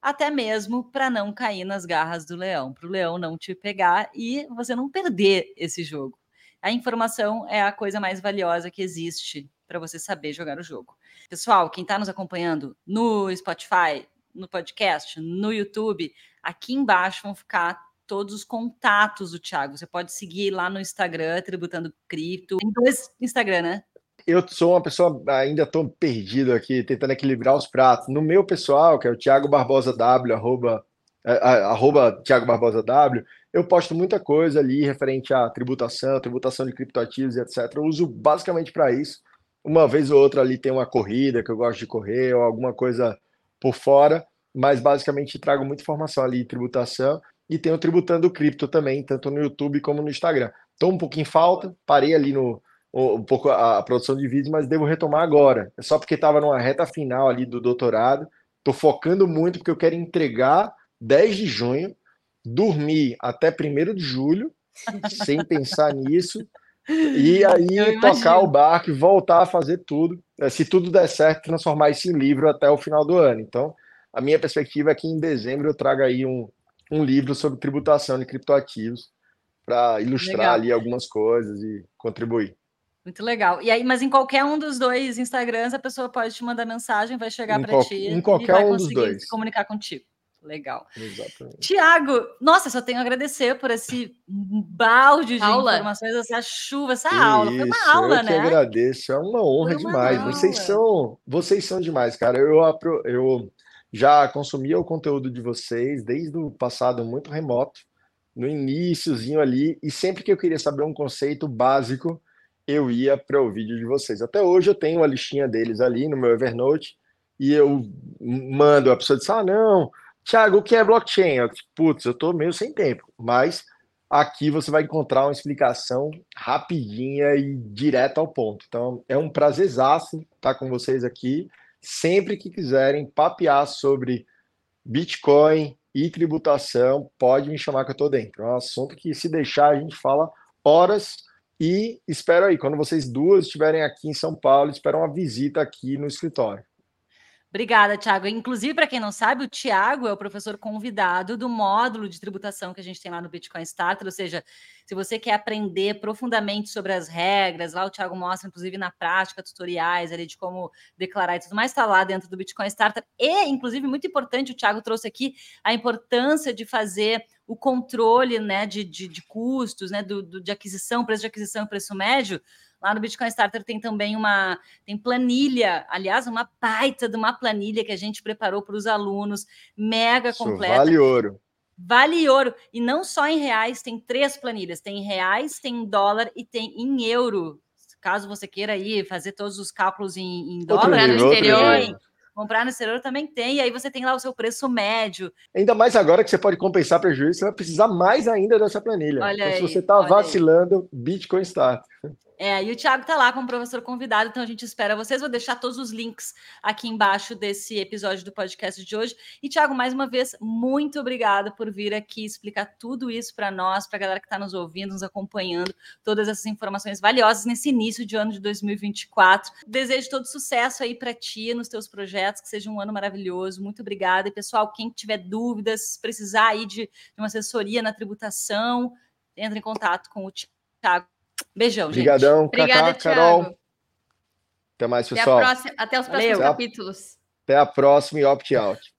até mesmo para não cair nas garras do leão, para o leão não te pegar e você não perder esse jogo. A informação é a coisa mais valiosa que existe para você saber jogar o jogo. Pessoal, quem está nos acompanhando no Spotify, no podcast, no YouTube, aqui embaixo vão ficar todos os contatos do Thiago. Você pode seguir lá no Instagram, Tributando Cripto. Tem dois Instagram, né? Eu sou uma pessoa, ainda estou perdido aqui, tentando equilibrar os pratos. No meu pessoal, que é o Thiago Barbosa W, arroba, arroba Thiago Barbosa W, eu posto muita coisa ali referente à tributação, tributação de criptoativos e etc. Eu uso basicamente para isso. Uma vez ou outra ali tem uma corrida que eu gosto de correr ou alguma coisa por fora, mas basicamente trago muita informação ali de tributação e tenho tributando cripto também, tanto no YouTube como no Instagram. Estou um pouquinho em falta, parei ali no um pouco a, a produção de vídeos, mas devo retomar agora. É só porque estava numa reta final ali do doutorado. Estou focando muito porque eu quero entregar 10 de junho, dormir até 1 de julho, sem pensar nisso, e aí tocar o barco e voltar a fazer tudo. É, se tudo der certo, transformar isso em livro até o final do ano. Então, a minha perspectiva é que em dezembro eu traga aí um, um livro sobre tributação de criptoativos para ilustrar legal. ali algumas coisas e contribuir. Muito legal. E aí, mas em qualquer um dos dois Instagrams, a pessoa pode te mandar mensagem, vai chegar para ti em qualquer e vai um conseguir dos dois. se comunicar contigo. Legal. Exatamente. Tiago, nossa, só tenho a agradecer por esse balde de aula. informações, essa chuva, essa Isso, aula. Foi uma aula, eu né? Eu que agradeço, é uma honra uma demais. Aula. Vocês são, vocês são demais, cara. Eu, eu já consumia o conteúdo de vocês desde o passado muito remoto, no iníciozinho ali, e sempre que eu queria saber um conceito básico, eu ia para o vídeo de vocês. Até hoje eu tenho a listinha deles ali no meu Evernote, e eu mando, a pessoa diz, ah, não, Thiago, o que é blockchain? Putz, eu estou meio sem tempo, mas aqui você vai encontrar uma explicação rapidinha e direto ao ponto. Então, é um prazerzaço estar com vocês aqui sempre que quiserem papear sobre Bitcoin e tributação, pode me chamar que eu estou dentro. É um assunto que, se deixar, a gente fala horas. E espero aí, quando vocês duas estiverem aqui em São Paulo, espero uma visita aqui no escritório. Obrigada, Tiago. Inclusive, para quem não sabe, o Tiago é o professor convidado do módulo de tributação que a gente tem lá no Bitcoin Starter, ou seja, se você quer aprender profundamente sobre as regras, lá o Tiago mostra, inclusive na prática, tutoriais ali de como declarar e tudo mais, está lá dentro do Bitcoin Starter. E, inclusive, muito importante, o Tiago trouxe aqui a importância de fazer o controle né, de, de, de custos, né, do, do, de aquisição, preço de aquisição e preço médio, Lá no Bitcoin Starter tem também uma tem planilha, aliás, uma baita de uma planilha que a gente preparou para os alunos, mega Isso completa. vale ouro. Vale ouro. E não só em reais, tem três planilhas: tem em reais, tem em dólar e tem em euro. Caso você queira aí fazer todos os cálculos em, em dólar, no nível, exterior. comprar no exterior também tem. E aí você tem lá o seu preço médio. Ainda mais agora que você pode compensar prejuízo, você vai precisar mais ainda dessa planilha. Olha então, se aí, você está olha aí. vacilando, Bitcoin Start. É, e o Thiago tá lá como professor convidado, então a gente espera vocês. Vou deixar todos os links aqui embaixo desse episódio do podcast de hoje. E, Thiago, mais uma vez, muito obrigada por vir aqui explicar tudo isso para nós, para a galera que está nos ouvindo, nos acompanhando, todas essas informações valiosas nesse início de ano de 2024. Desejo todo sucesso aí para ti, nos teus projetos, que seja um ano maravilhoso. Muito obrigada. E, pessoal, quem tiver dúvidas, precisar aí de, de uma assessoria na tributação, entre em contato com o Thiago. Beijão, gente. Obrigadão, Obrigada, Cacá, Carol. Thiago. Até mais, Até, a pessoal. próxima, até os próximos Valeu. capítulos. Até a próxima e opt-out.